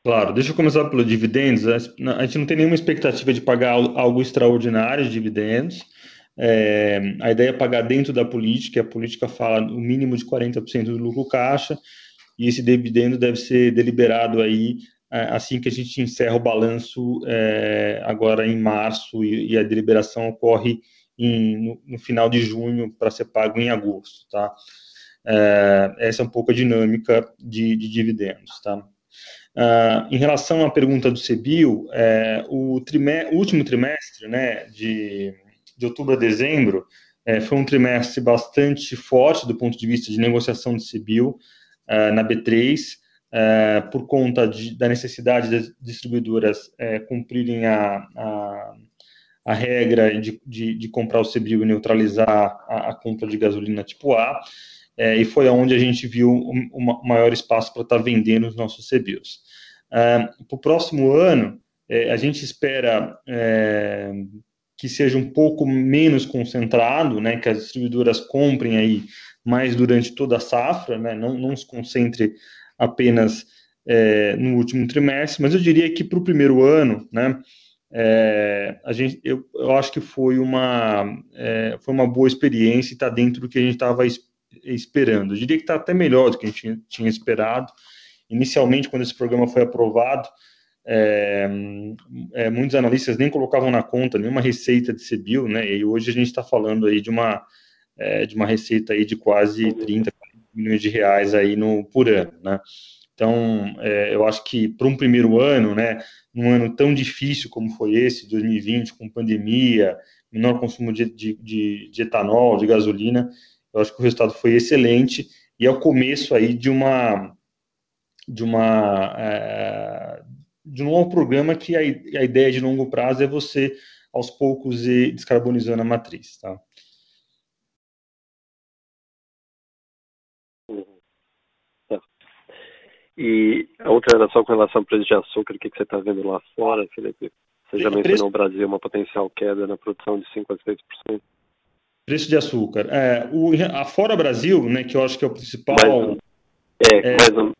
Claro, deixa eu começar pelo dividendos. A gente não tem nenhuma expectativa de pagar algo extraordinário de dividendos. É, a ideia é pagar dentro da política, a política fala o mínimo de 40% do lucro caixa, e esse dividendo deve ser deliberado aí assim que a gente encerra o balanço é, agora em março, e, e, a deliberação ocorre em, no, no, final de junho para ser pago em agosto, tá? É, essa é um pouco a dinâmica de, de dividendos, tá? Uh, em relação à pergunta do CBIL, é, o, o, último trimestre, né, de, de outubro a dezembro, é, foi um trimestre bastante forte do ponto de vista de negociação de CBIL uh, na B3, uh, por conta de, da necessidade das distribuidoras é, cumprirem a, a, a regra de, de, de, comprar o CBIL e neutralizar a, a compra de gasolina tipo A é, e foi onde a gente viu o, maior espaço para estar tá vendendo os nossos CBIOS. para o próximo ano, é, a gente espera é, que seja um pouco menos concentrado, né, que as distribuidoras comprem aí mais durante toda a safra, né, não, não se concentre apenas é, no último trimestre, mas eu diria que para o primeiro ano, né, é, a gente, eu, eu, acho que foi uma, é, foi uma boa experiência e está dentro do que a gente estava esperando esperando. Eu diria que está até melhor do que a gente tinha esperado. Inicialmente, quando esse programa foi aprovado, é, é, muitos analistas nem colocavam na conta nenhuma receita de CBIL, né? E hoje a gente está falando aí de uma é, de uma receita aí de quase 30 milhões de reais aí no por ano, né? Então, é, eu acho que para um primeiro ano, né, um ano tão difícil como foi esse, 2020, com pandemia, menor consumo de, de, de, de etanol, de gasolina, eu acho que o resultado foi excelente e é o começo aí de uma de uma é, de um novo programa que a, a ideia de longo prazo é você aos poucos ir descarbonizando a matriz, tá. E a outra era só com relação ao preço de açúcar, o que, que você está vendo lá fora, Felipe? Você já mencionou o Brasil, uma potencial queda na produção de 5% a 6%. Preço de açúcar. É, o, a Fora Brasil, né, que eu acho que é o principal. Mais, é, é, mais um.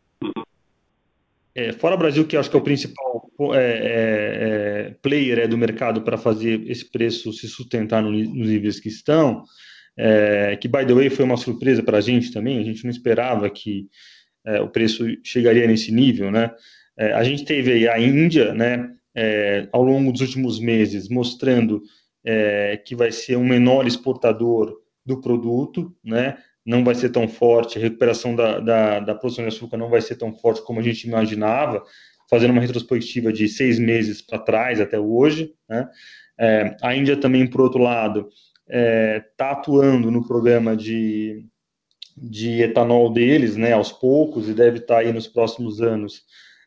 É, Fora Brasil, que eu acho que é o principal é, é, é player é, do mercado para fazer esse preço se sustentar no, nos níveis que estão, é, que, by the way, foi uma surpresa para a gente também, a gente não esperava que o preço chegaria nesse nível, né? a gente teve aí a Índia, né, ao longo dos últimos meses, mostrando é, que vai ser um menor exportador do produto, né? não vai ser tão forte, a recuperação da, da, da produção de açúcar não vai ser tão forte como a gente imaginava, fazendo uma retrospectiva de seis meses para trás até hoje. Né? É, a Índia também, por outro lado, está é, atuando no programa de, de etanol deles, né, aos poucos, e deve estar tá aí nos próximos anos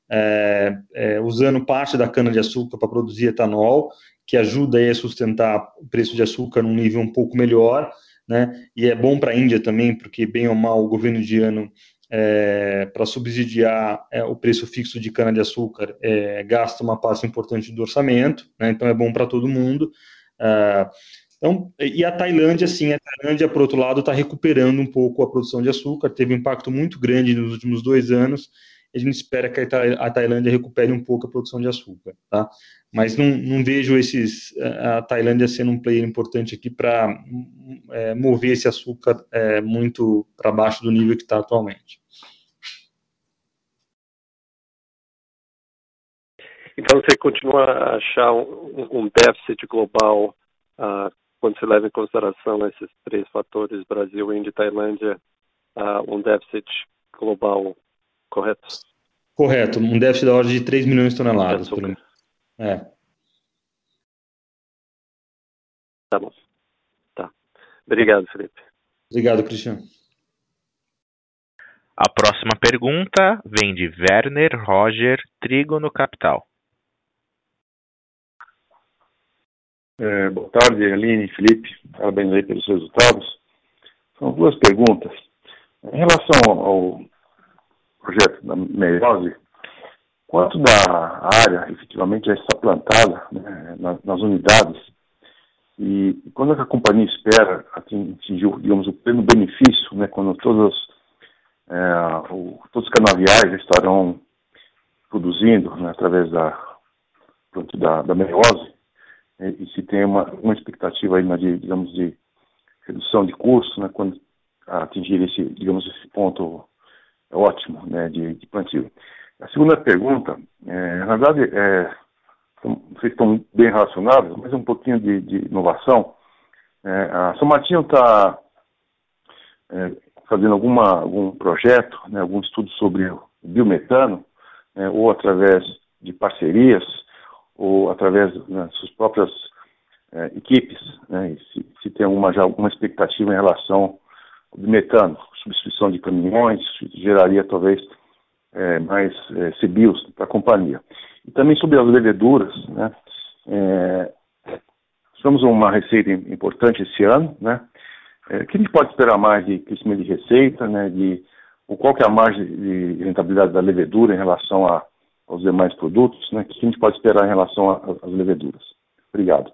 é, é, usando parte da cana-de-açúcar para produzir etanol, que ajuda a sustentar o preço de açúcar num nível um pouco melhor, né? E é bom para a Índia também, porque bem ou mal o governo indiano é, para subsidiar é, o preço fixo de cana-de-açúcar é, gasta uma parte importante do orçamento, né? Então é bom para todo mundo. Então, e a Tailândia, sim, a Tailândia, por outro lado, está recuperando um pouco a produção de açúcar, teve um impacto muito grande nos últimos dois anos, a gente espera que a Tailândia recupere um pouco a produção de açúcar, tá? Mas não, não vejo esses, a Tailândia sendo um player importante aqui para é, mover esse açúcar é, muito para baixo do nível que está atualmente. Então você continua a achar um, um déficit global uh, quando se leva em consideração esses três fatores, Brasil, Índia e Tailândia, uh, um déficit global correto? Correto, um déficit da ordem de 3 milhões de toneladas. Por... É. Tá bom. Tá. Obrigado, Felipe. Obrigado, Cristiano. A próxima pergunta vem de Werner Roger, Trigo no Capital. É, boa tarde, Aline, Felipe. Parabéns aí pelos resultados. São duas perguntas. Em relação ao projeto da meiose, quanto da área efetivamente já está plantada né, nas unidades e quando é a companhia espera atingir, digamos, o pleno benefício, né, quando todos, é, o, todos os canaviais estarão produzindo né, através da, da, da meiose, e, e, se tem uma, uma expectativa aí, né, de, digamos, de redução de custo, né, quando atingir esse, digamos, esse ponto ótimo né, de, de plantio. A segunda pergunta, é, na verdade, é, vocês estão bem relacionados, mas um pouquinho de, de inovação. É, a São Martinho está é, fazendo alguma, algum projeto, né, algum estudo sobre o biometano, né, ou através de parcerias, ou através das né, suas próprias é, equipes, né, se, se, tem alguma, já alguma expectativa em relação ao biometano, substituição de caminhões, geraria talvez é, mais é, para a companhia. E também sobre as leveduras, né? É, tivemos uma receita importante esse ano, né? É, que a gente pode esperar mais de crescimento de receita, né? De qual que é a margem de rentabilidade da levedura em relação a, aos demais produtos, né? O que a gente pode esperar em relação às leveduras? Obrigado.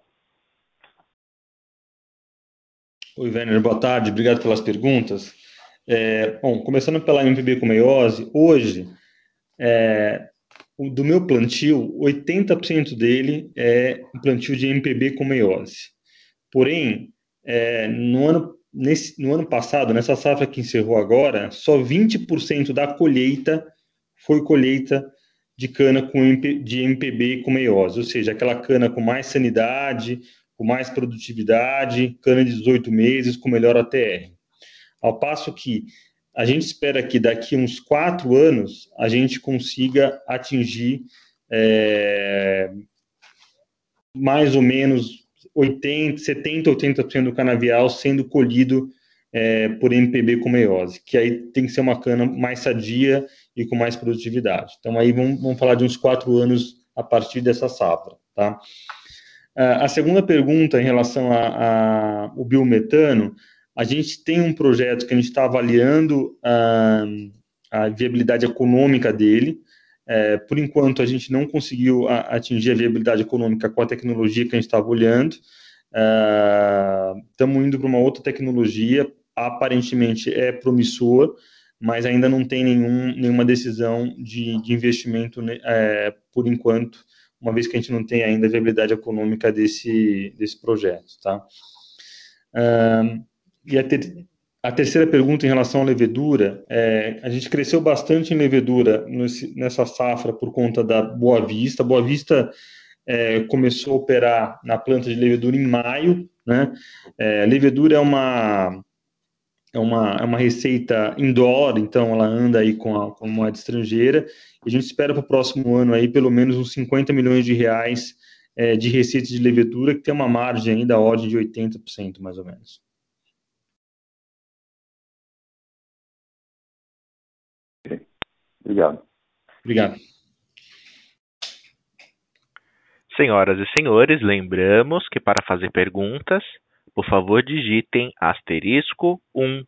Oi, Werner, boa tarde, obrigado pelas perguntas. É, bom, começando pela MPB com meiose, hoje é, do meu plantio, 80% dele é um plantio de MPB com meiose. Porém, é, no, ano, nesse, no ano passado, nessa safra que encerrou agora, só 20% da colheita foi colheita de cana com de MPB com meiose, ou seja, aquela cana com mais sanidade, com mais produtividade, cana de 18 meses, com melhor ATR. Ao passo que a gente espera que daqui uns quatro anos a gente consiga atingir é, mais ou menos 80, 70, 80% do canavial sendo colhido é, por MPB com meiose, que aí tem que ser uma cana mais sadia e com mais produtividade. Então aí vamos, vamos falar de uns quatro anos a partir dessa safra, tá? A segunda pergunta em relação ao biometano, a gente tem um projeto que a gente está avaliando a, ah, a, viabilidade econômica dele. É, por enquanto, a gente não conseguiu a, atingir a viabilidade econômica com a tecnologia que a gente estava olhando. Estamos ah, indo para uma outra tecnologia, aparentemente é promissor, mas ainda não tem nenhum, nenhuma decisão de, de investimento é, por enquanto, uma vez que a gente não tem ainda a viabilidade econômica desse, desse projeto. Tá? Uh, e a, ter, a, terceira pergunta em relação à levedura, é, a gente cresceu bastante em levedura nesse, nessa safra por conta da Boa Vista. Boa Vista é, começou a operar na planta de levedura em maio. Né? É, levedura é uma é uma, é uma receita em dólar, então ela anda aí com a, com a moeda estrangeira, e a gente espera para o próximo ano aí pelo menos uns 50 milhões de reais é, de receita de levedura, que tem uma margem ainda da ordem de 80%, mais ou menos. Obrigado. Obrigado. Senhoras e senhores, lembramos que para fazer perguntas, por favor digitem asterisco 1.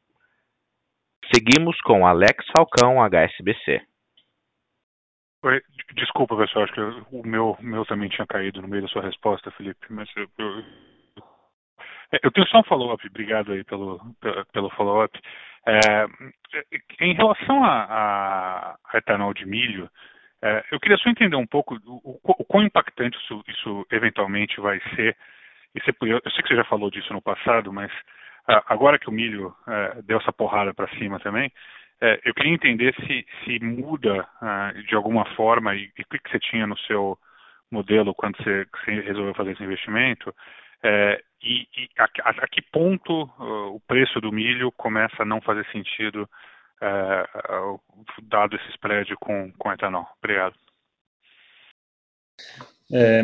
Seguimos com Alex Falcão, HSBC. Oi, desculpa, pessoal, acho que o meu, meu também tinha caído no meio da sua resposta, Felipe, mas eu, eu, eu tenho só um follow-up, obrigado aí pelo, pelo follow-up. É, em relação a, a, etanol de milho, é, eu queria só entender um pouco o, o, o quão impactante isso, isso, eventualmente vai ser. Você, eu, sei que você já falou disso no passado, mas agora que o milho é, deu essa porrada para cima também, é, eu queria entender se, se muda de alguma forma e, e o que, que você tinha no seu modelo quando você, você resolveu fazer esse investimento. É, e, e a, a, a, que ponto uh, o preço do milho começa a não fazer sentido uh, dado esse spread com, com etanol? Obrigado. É,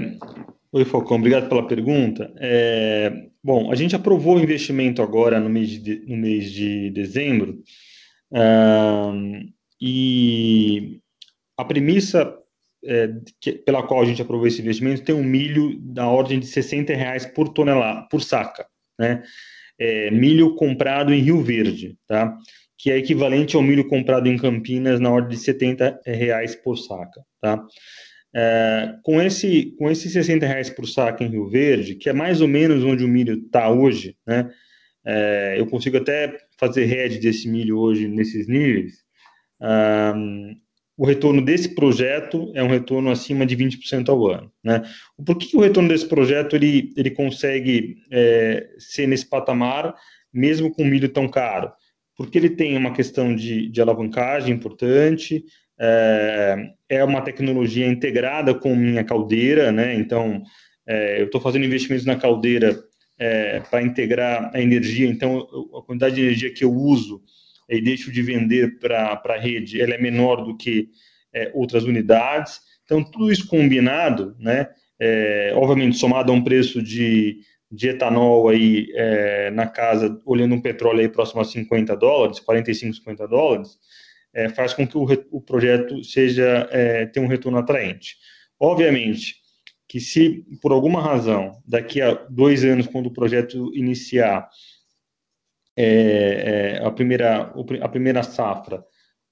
oi, Falcão, obrigado pela pergunta. É, bom, a gente aprovou o investimento agora no mês de, no mês de dezembro, e a premissa é, que, pela qual a gente aprovou esse investimento tem um milho da ordem de 60 reais por tonelada, por saca, né? É, milho comprado em Rio Verde, tá? Que é equivalente ao milho comprado em Campinas na ordem de 70 reais por saca, tá? É, com esse com esses 60 reais por saca em Rio Verde, que é mais ou menos onde o milho está hoje, né? É, eu consigo até fazer hedge desse milho hoje nesses níveis. Um, o retorno desse projeto é um retorno acima de 20% ao ano. Né? Por que, o retorno desse projeto ele, ele consegue é, ser nesse patamar, mesmo com milho tão caro? Porque ele tem uma questão de, de alavancagem importante, é, é, uma tecnologia integrada com minha caldeira, né? então é, eu estou fazendo investimentos na caldeira é, para integrar a energia, então a quantidade de energia que eu uso e deixo de vender para a rede, ela é menor do que é, outras unidades. Então, tudo isso combinado, né, é, obviamente somado a um preço de, de etanol aí é, na casa, olhando um petróleo aí próximo a 50 dólares, 45, 50 dólares, é, faz com que o, o projeto seja é, tenha um retorno atraente. Obviamente que se por alguma razão daqui a dois anos, quando o projeto iniciar, é, é, a, primeira, a primeira safra,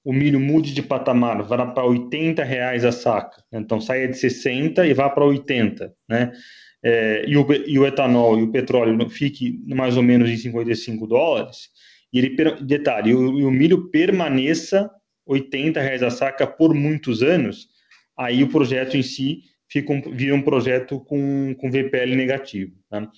o milho mude de patamar, vá para 80 reais a saca. Então, saia de 60 e vá para 80, né? É, e, o, e, o, etanol e o petróleo fique mais ou menos em 55 dólares, e ele, detalhe, o, o milho permaneça 80 reais a saca por muitos anos, aí o projeto em si fica um, vira um projeto com, com VPL negativo. Tá?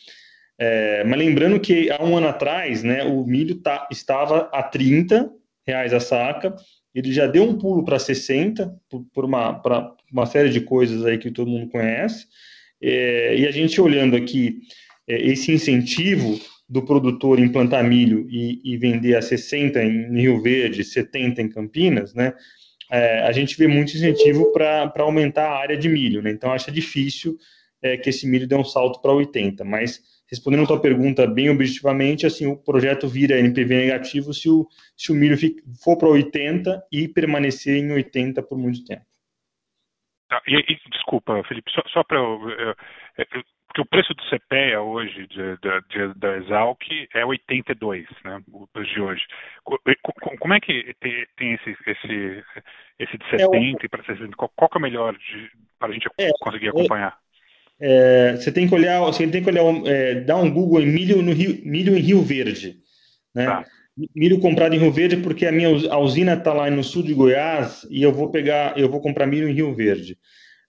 É, mas lembrando que há um ano atrás, né, o milho tá, estava a 30 reais a saca, ele já deu um pulo para 60 por, por uma, uma série de coisas aí que todo mundo conhece. É, e a gente olhando aqui é, esse incentivo do produtor implantar milho e, e, vender a 60 em Rio Verde, 70 em Campinas, né? É, a gente vê muito incentivo para aumentar a área de milho, né? Então acha difícil é, que esse milho dê um salto para 80, mas respondendo a tua pergunta bem objetivamente, assim, o projeto vira NPV negativo se o, se o milho for para 80 e permanecer em 80 por muito tempo. Tá, e, e, desculpa, Felipe, só, só para porque o preço do CPEA hoje, de, de, da Exalc, é 82, né, o preço de hoje. Como é que tem, tem esse, esse, esse de 70 é, para 60? Qual, qual que é o melhor para a gente é, conseguir acompanhar? é, você tem que olhar, você tem que olhar, é, dar um Google em milho no Rio, milho em Rio Verde, né? Tá. Milho comprado em Rio Verde porque a minha a usina está lá no sul de Goiás e eu vou pegar, eu vou comprar milho em Rio Verde.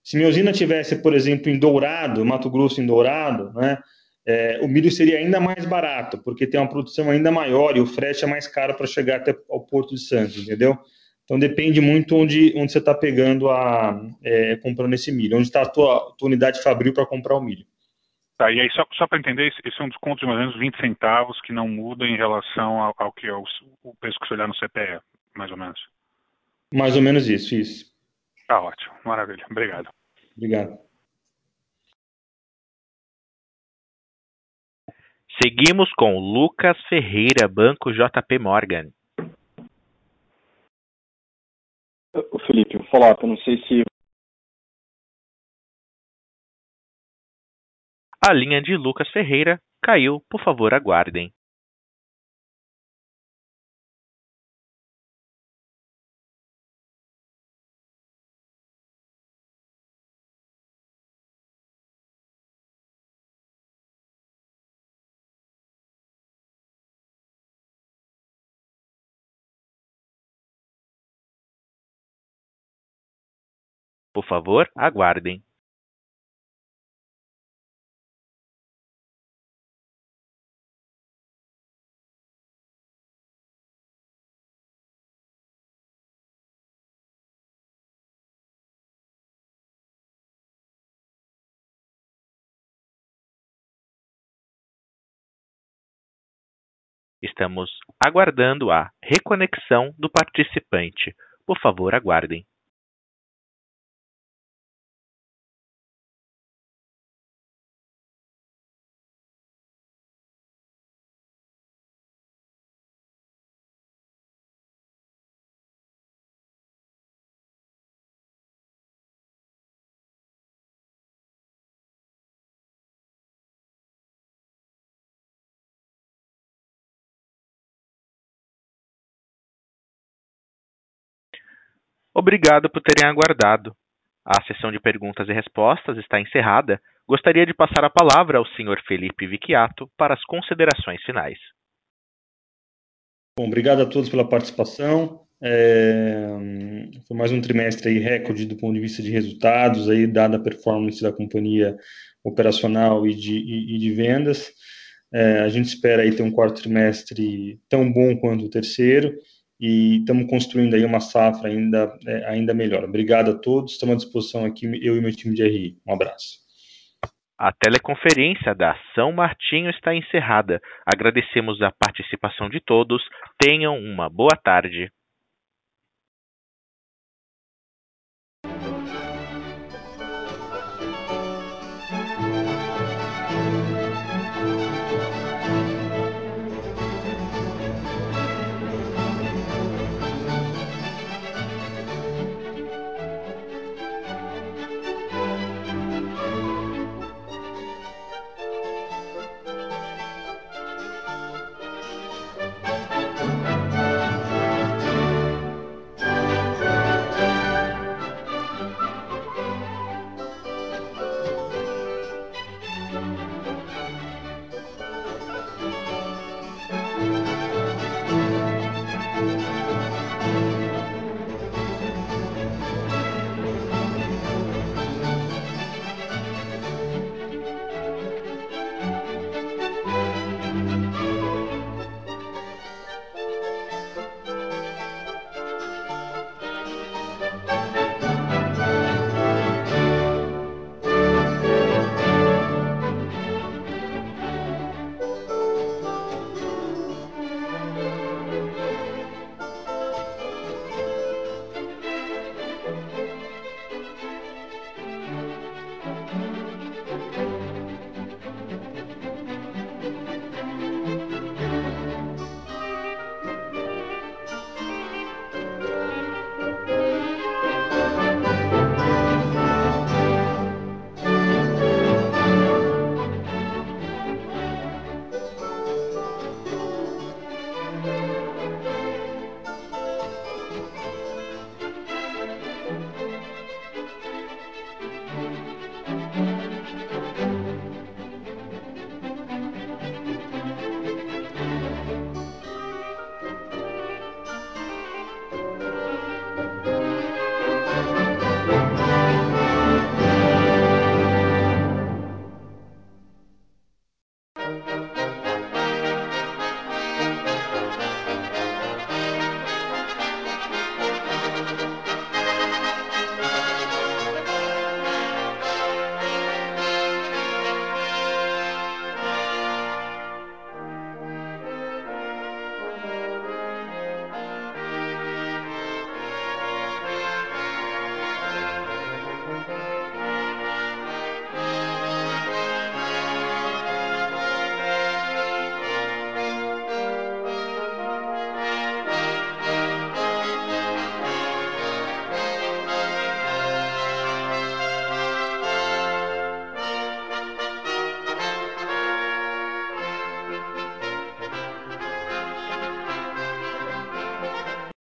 Se minha usina tivesse, por exemplo, em Dourado, Mato Grosso em Dourado, né? É, o milho seria ainda mais barato, porque tem uma produção ainda maior e o frete é mais caro para chegar até ao Porto de Santos, entendeu? Então depende muito onde, onde você está pegando a é, comprando esse milho, onde está a tua, tua unidade fabril para comprar o milho. Tá, e aí só, só para entender, esse é um desconto de mais ou menos 20 centavos que não muda em relação ao, ao que é o, o preço que você olhar no CPE, mais ou menos. Mais ou menos isso, isso. Tá ótimo, maravilha. Obrigado. Obrigado. Seguimos com Lucas Ferreira, Banco JP Morgan. Felipe, vou falar, eu não sei se A linha de Lucas Ferreira caiu, por favor, aguardem. Por favor, aguardem. Estamos aguardando a reconexão do participante. Por favor, aguardem. Obrigado por terem aguardado. A sessão de perguntas e respostas está encerrada. Gostaria de passar a palavra ao Sr. Felipe Vicchiato para as considerações finais. Bom, obrigado a todos pela participação. É, foi mais um trimestre aí recorde do ponto de vista de resultados, aí, dada a performance da companhia operacional e de, e, e de vendas. É, a gente espera aí ter um quarto trimestre tão bom quanto o terceiro e estamos construindo aí uma safra ainda, é, ainda melhor. Obrigado a todos, estamos à disposição aqui, eu e meu time de RI. Um abraço. A teleconferência da São Martinho está encerrada. Agradecemos a participação de todos. Tenham uma boa tarde.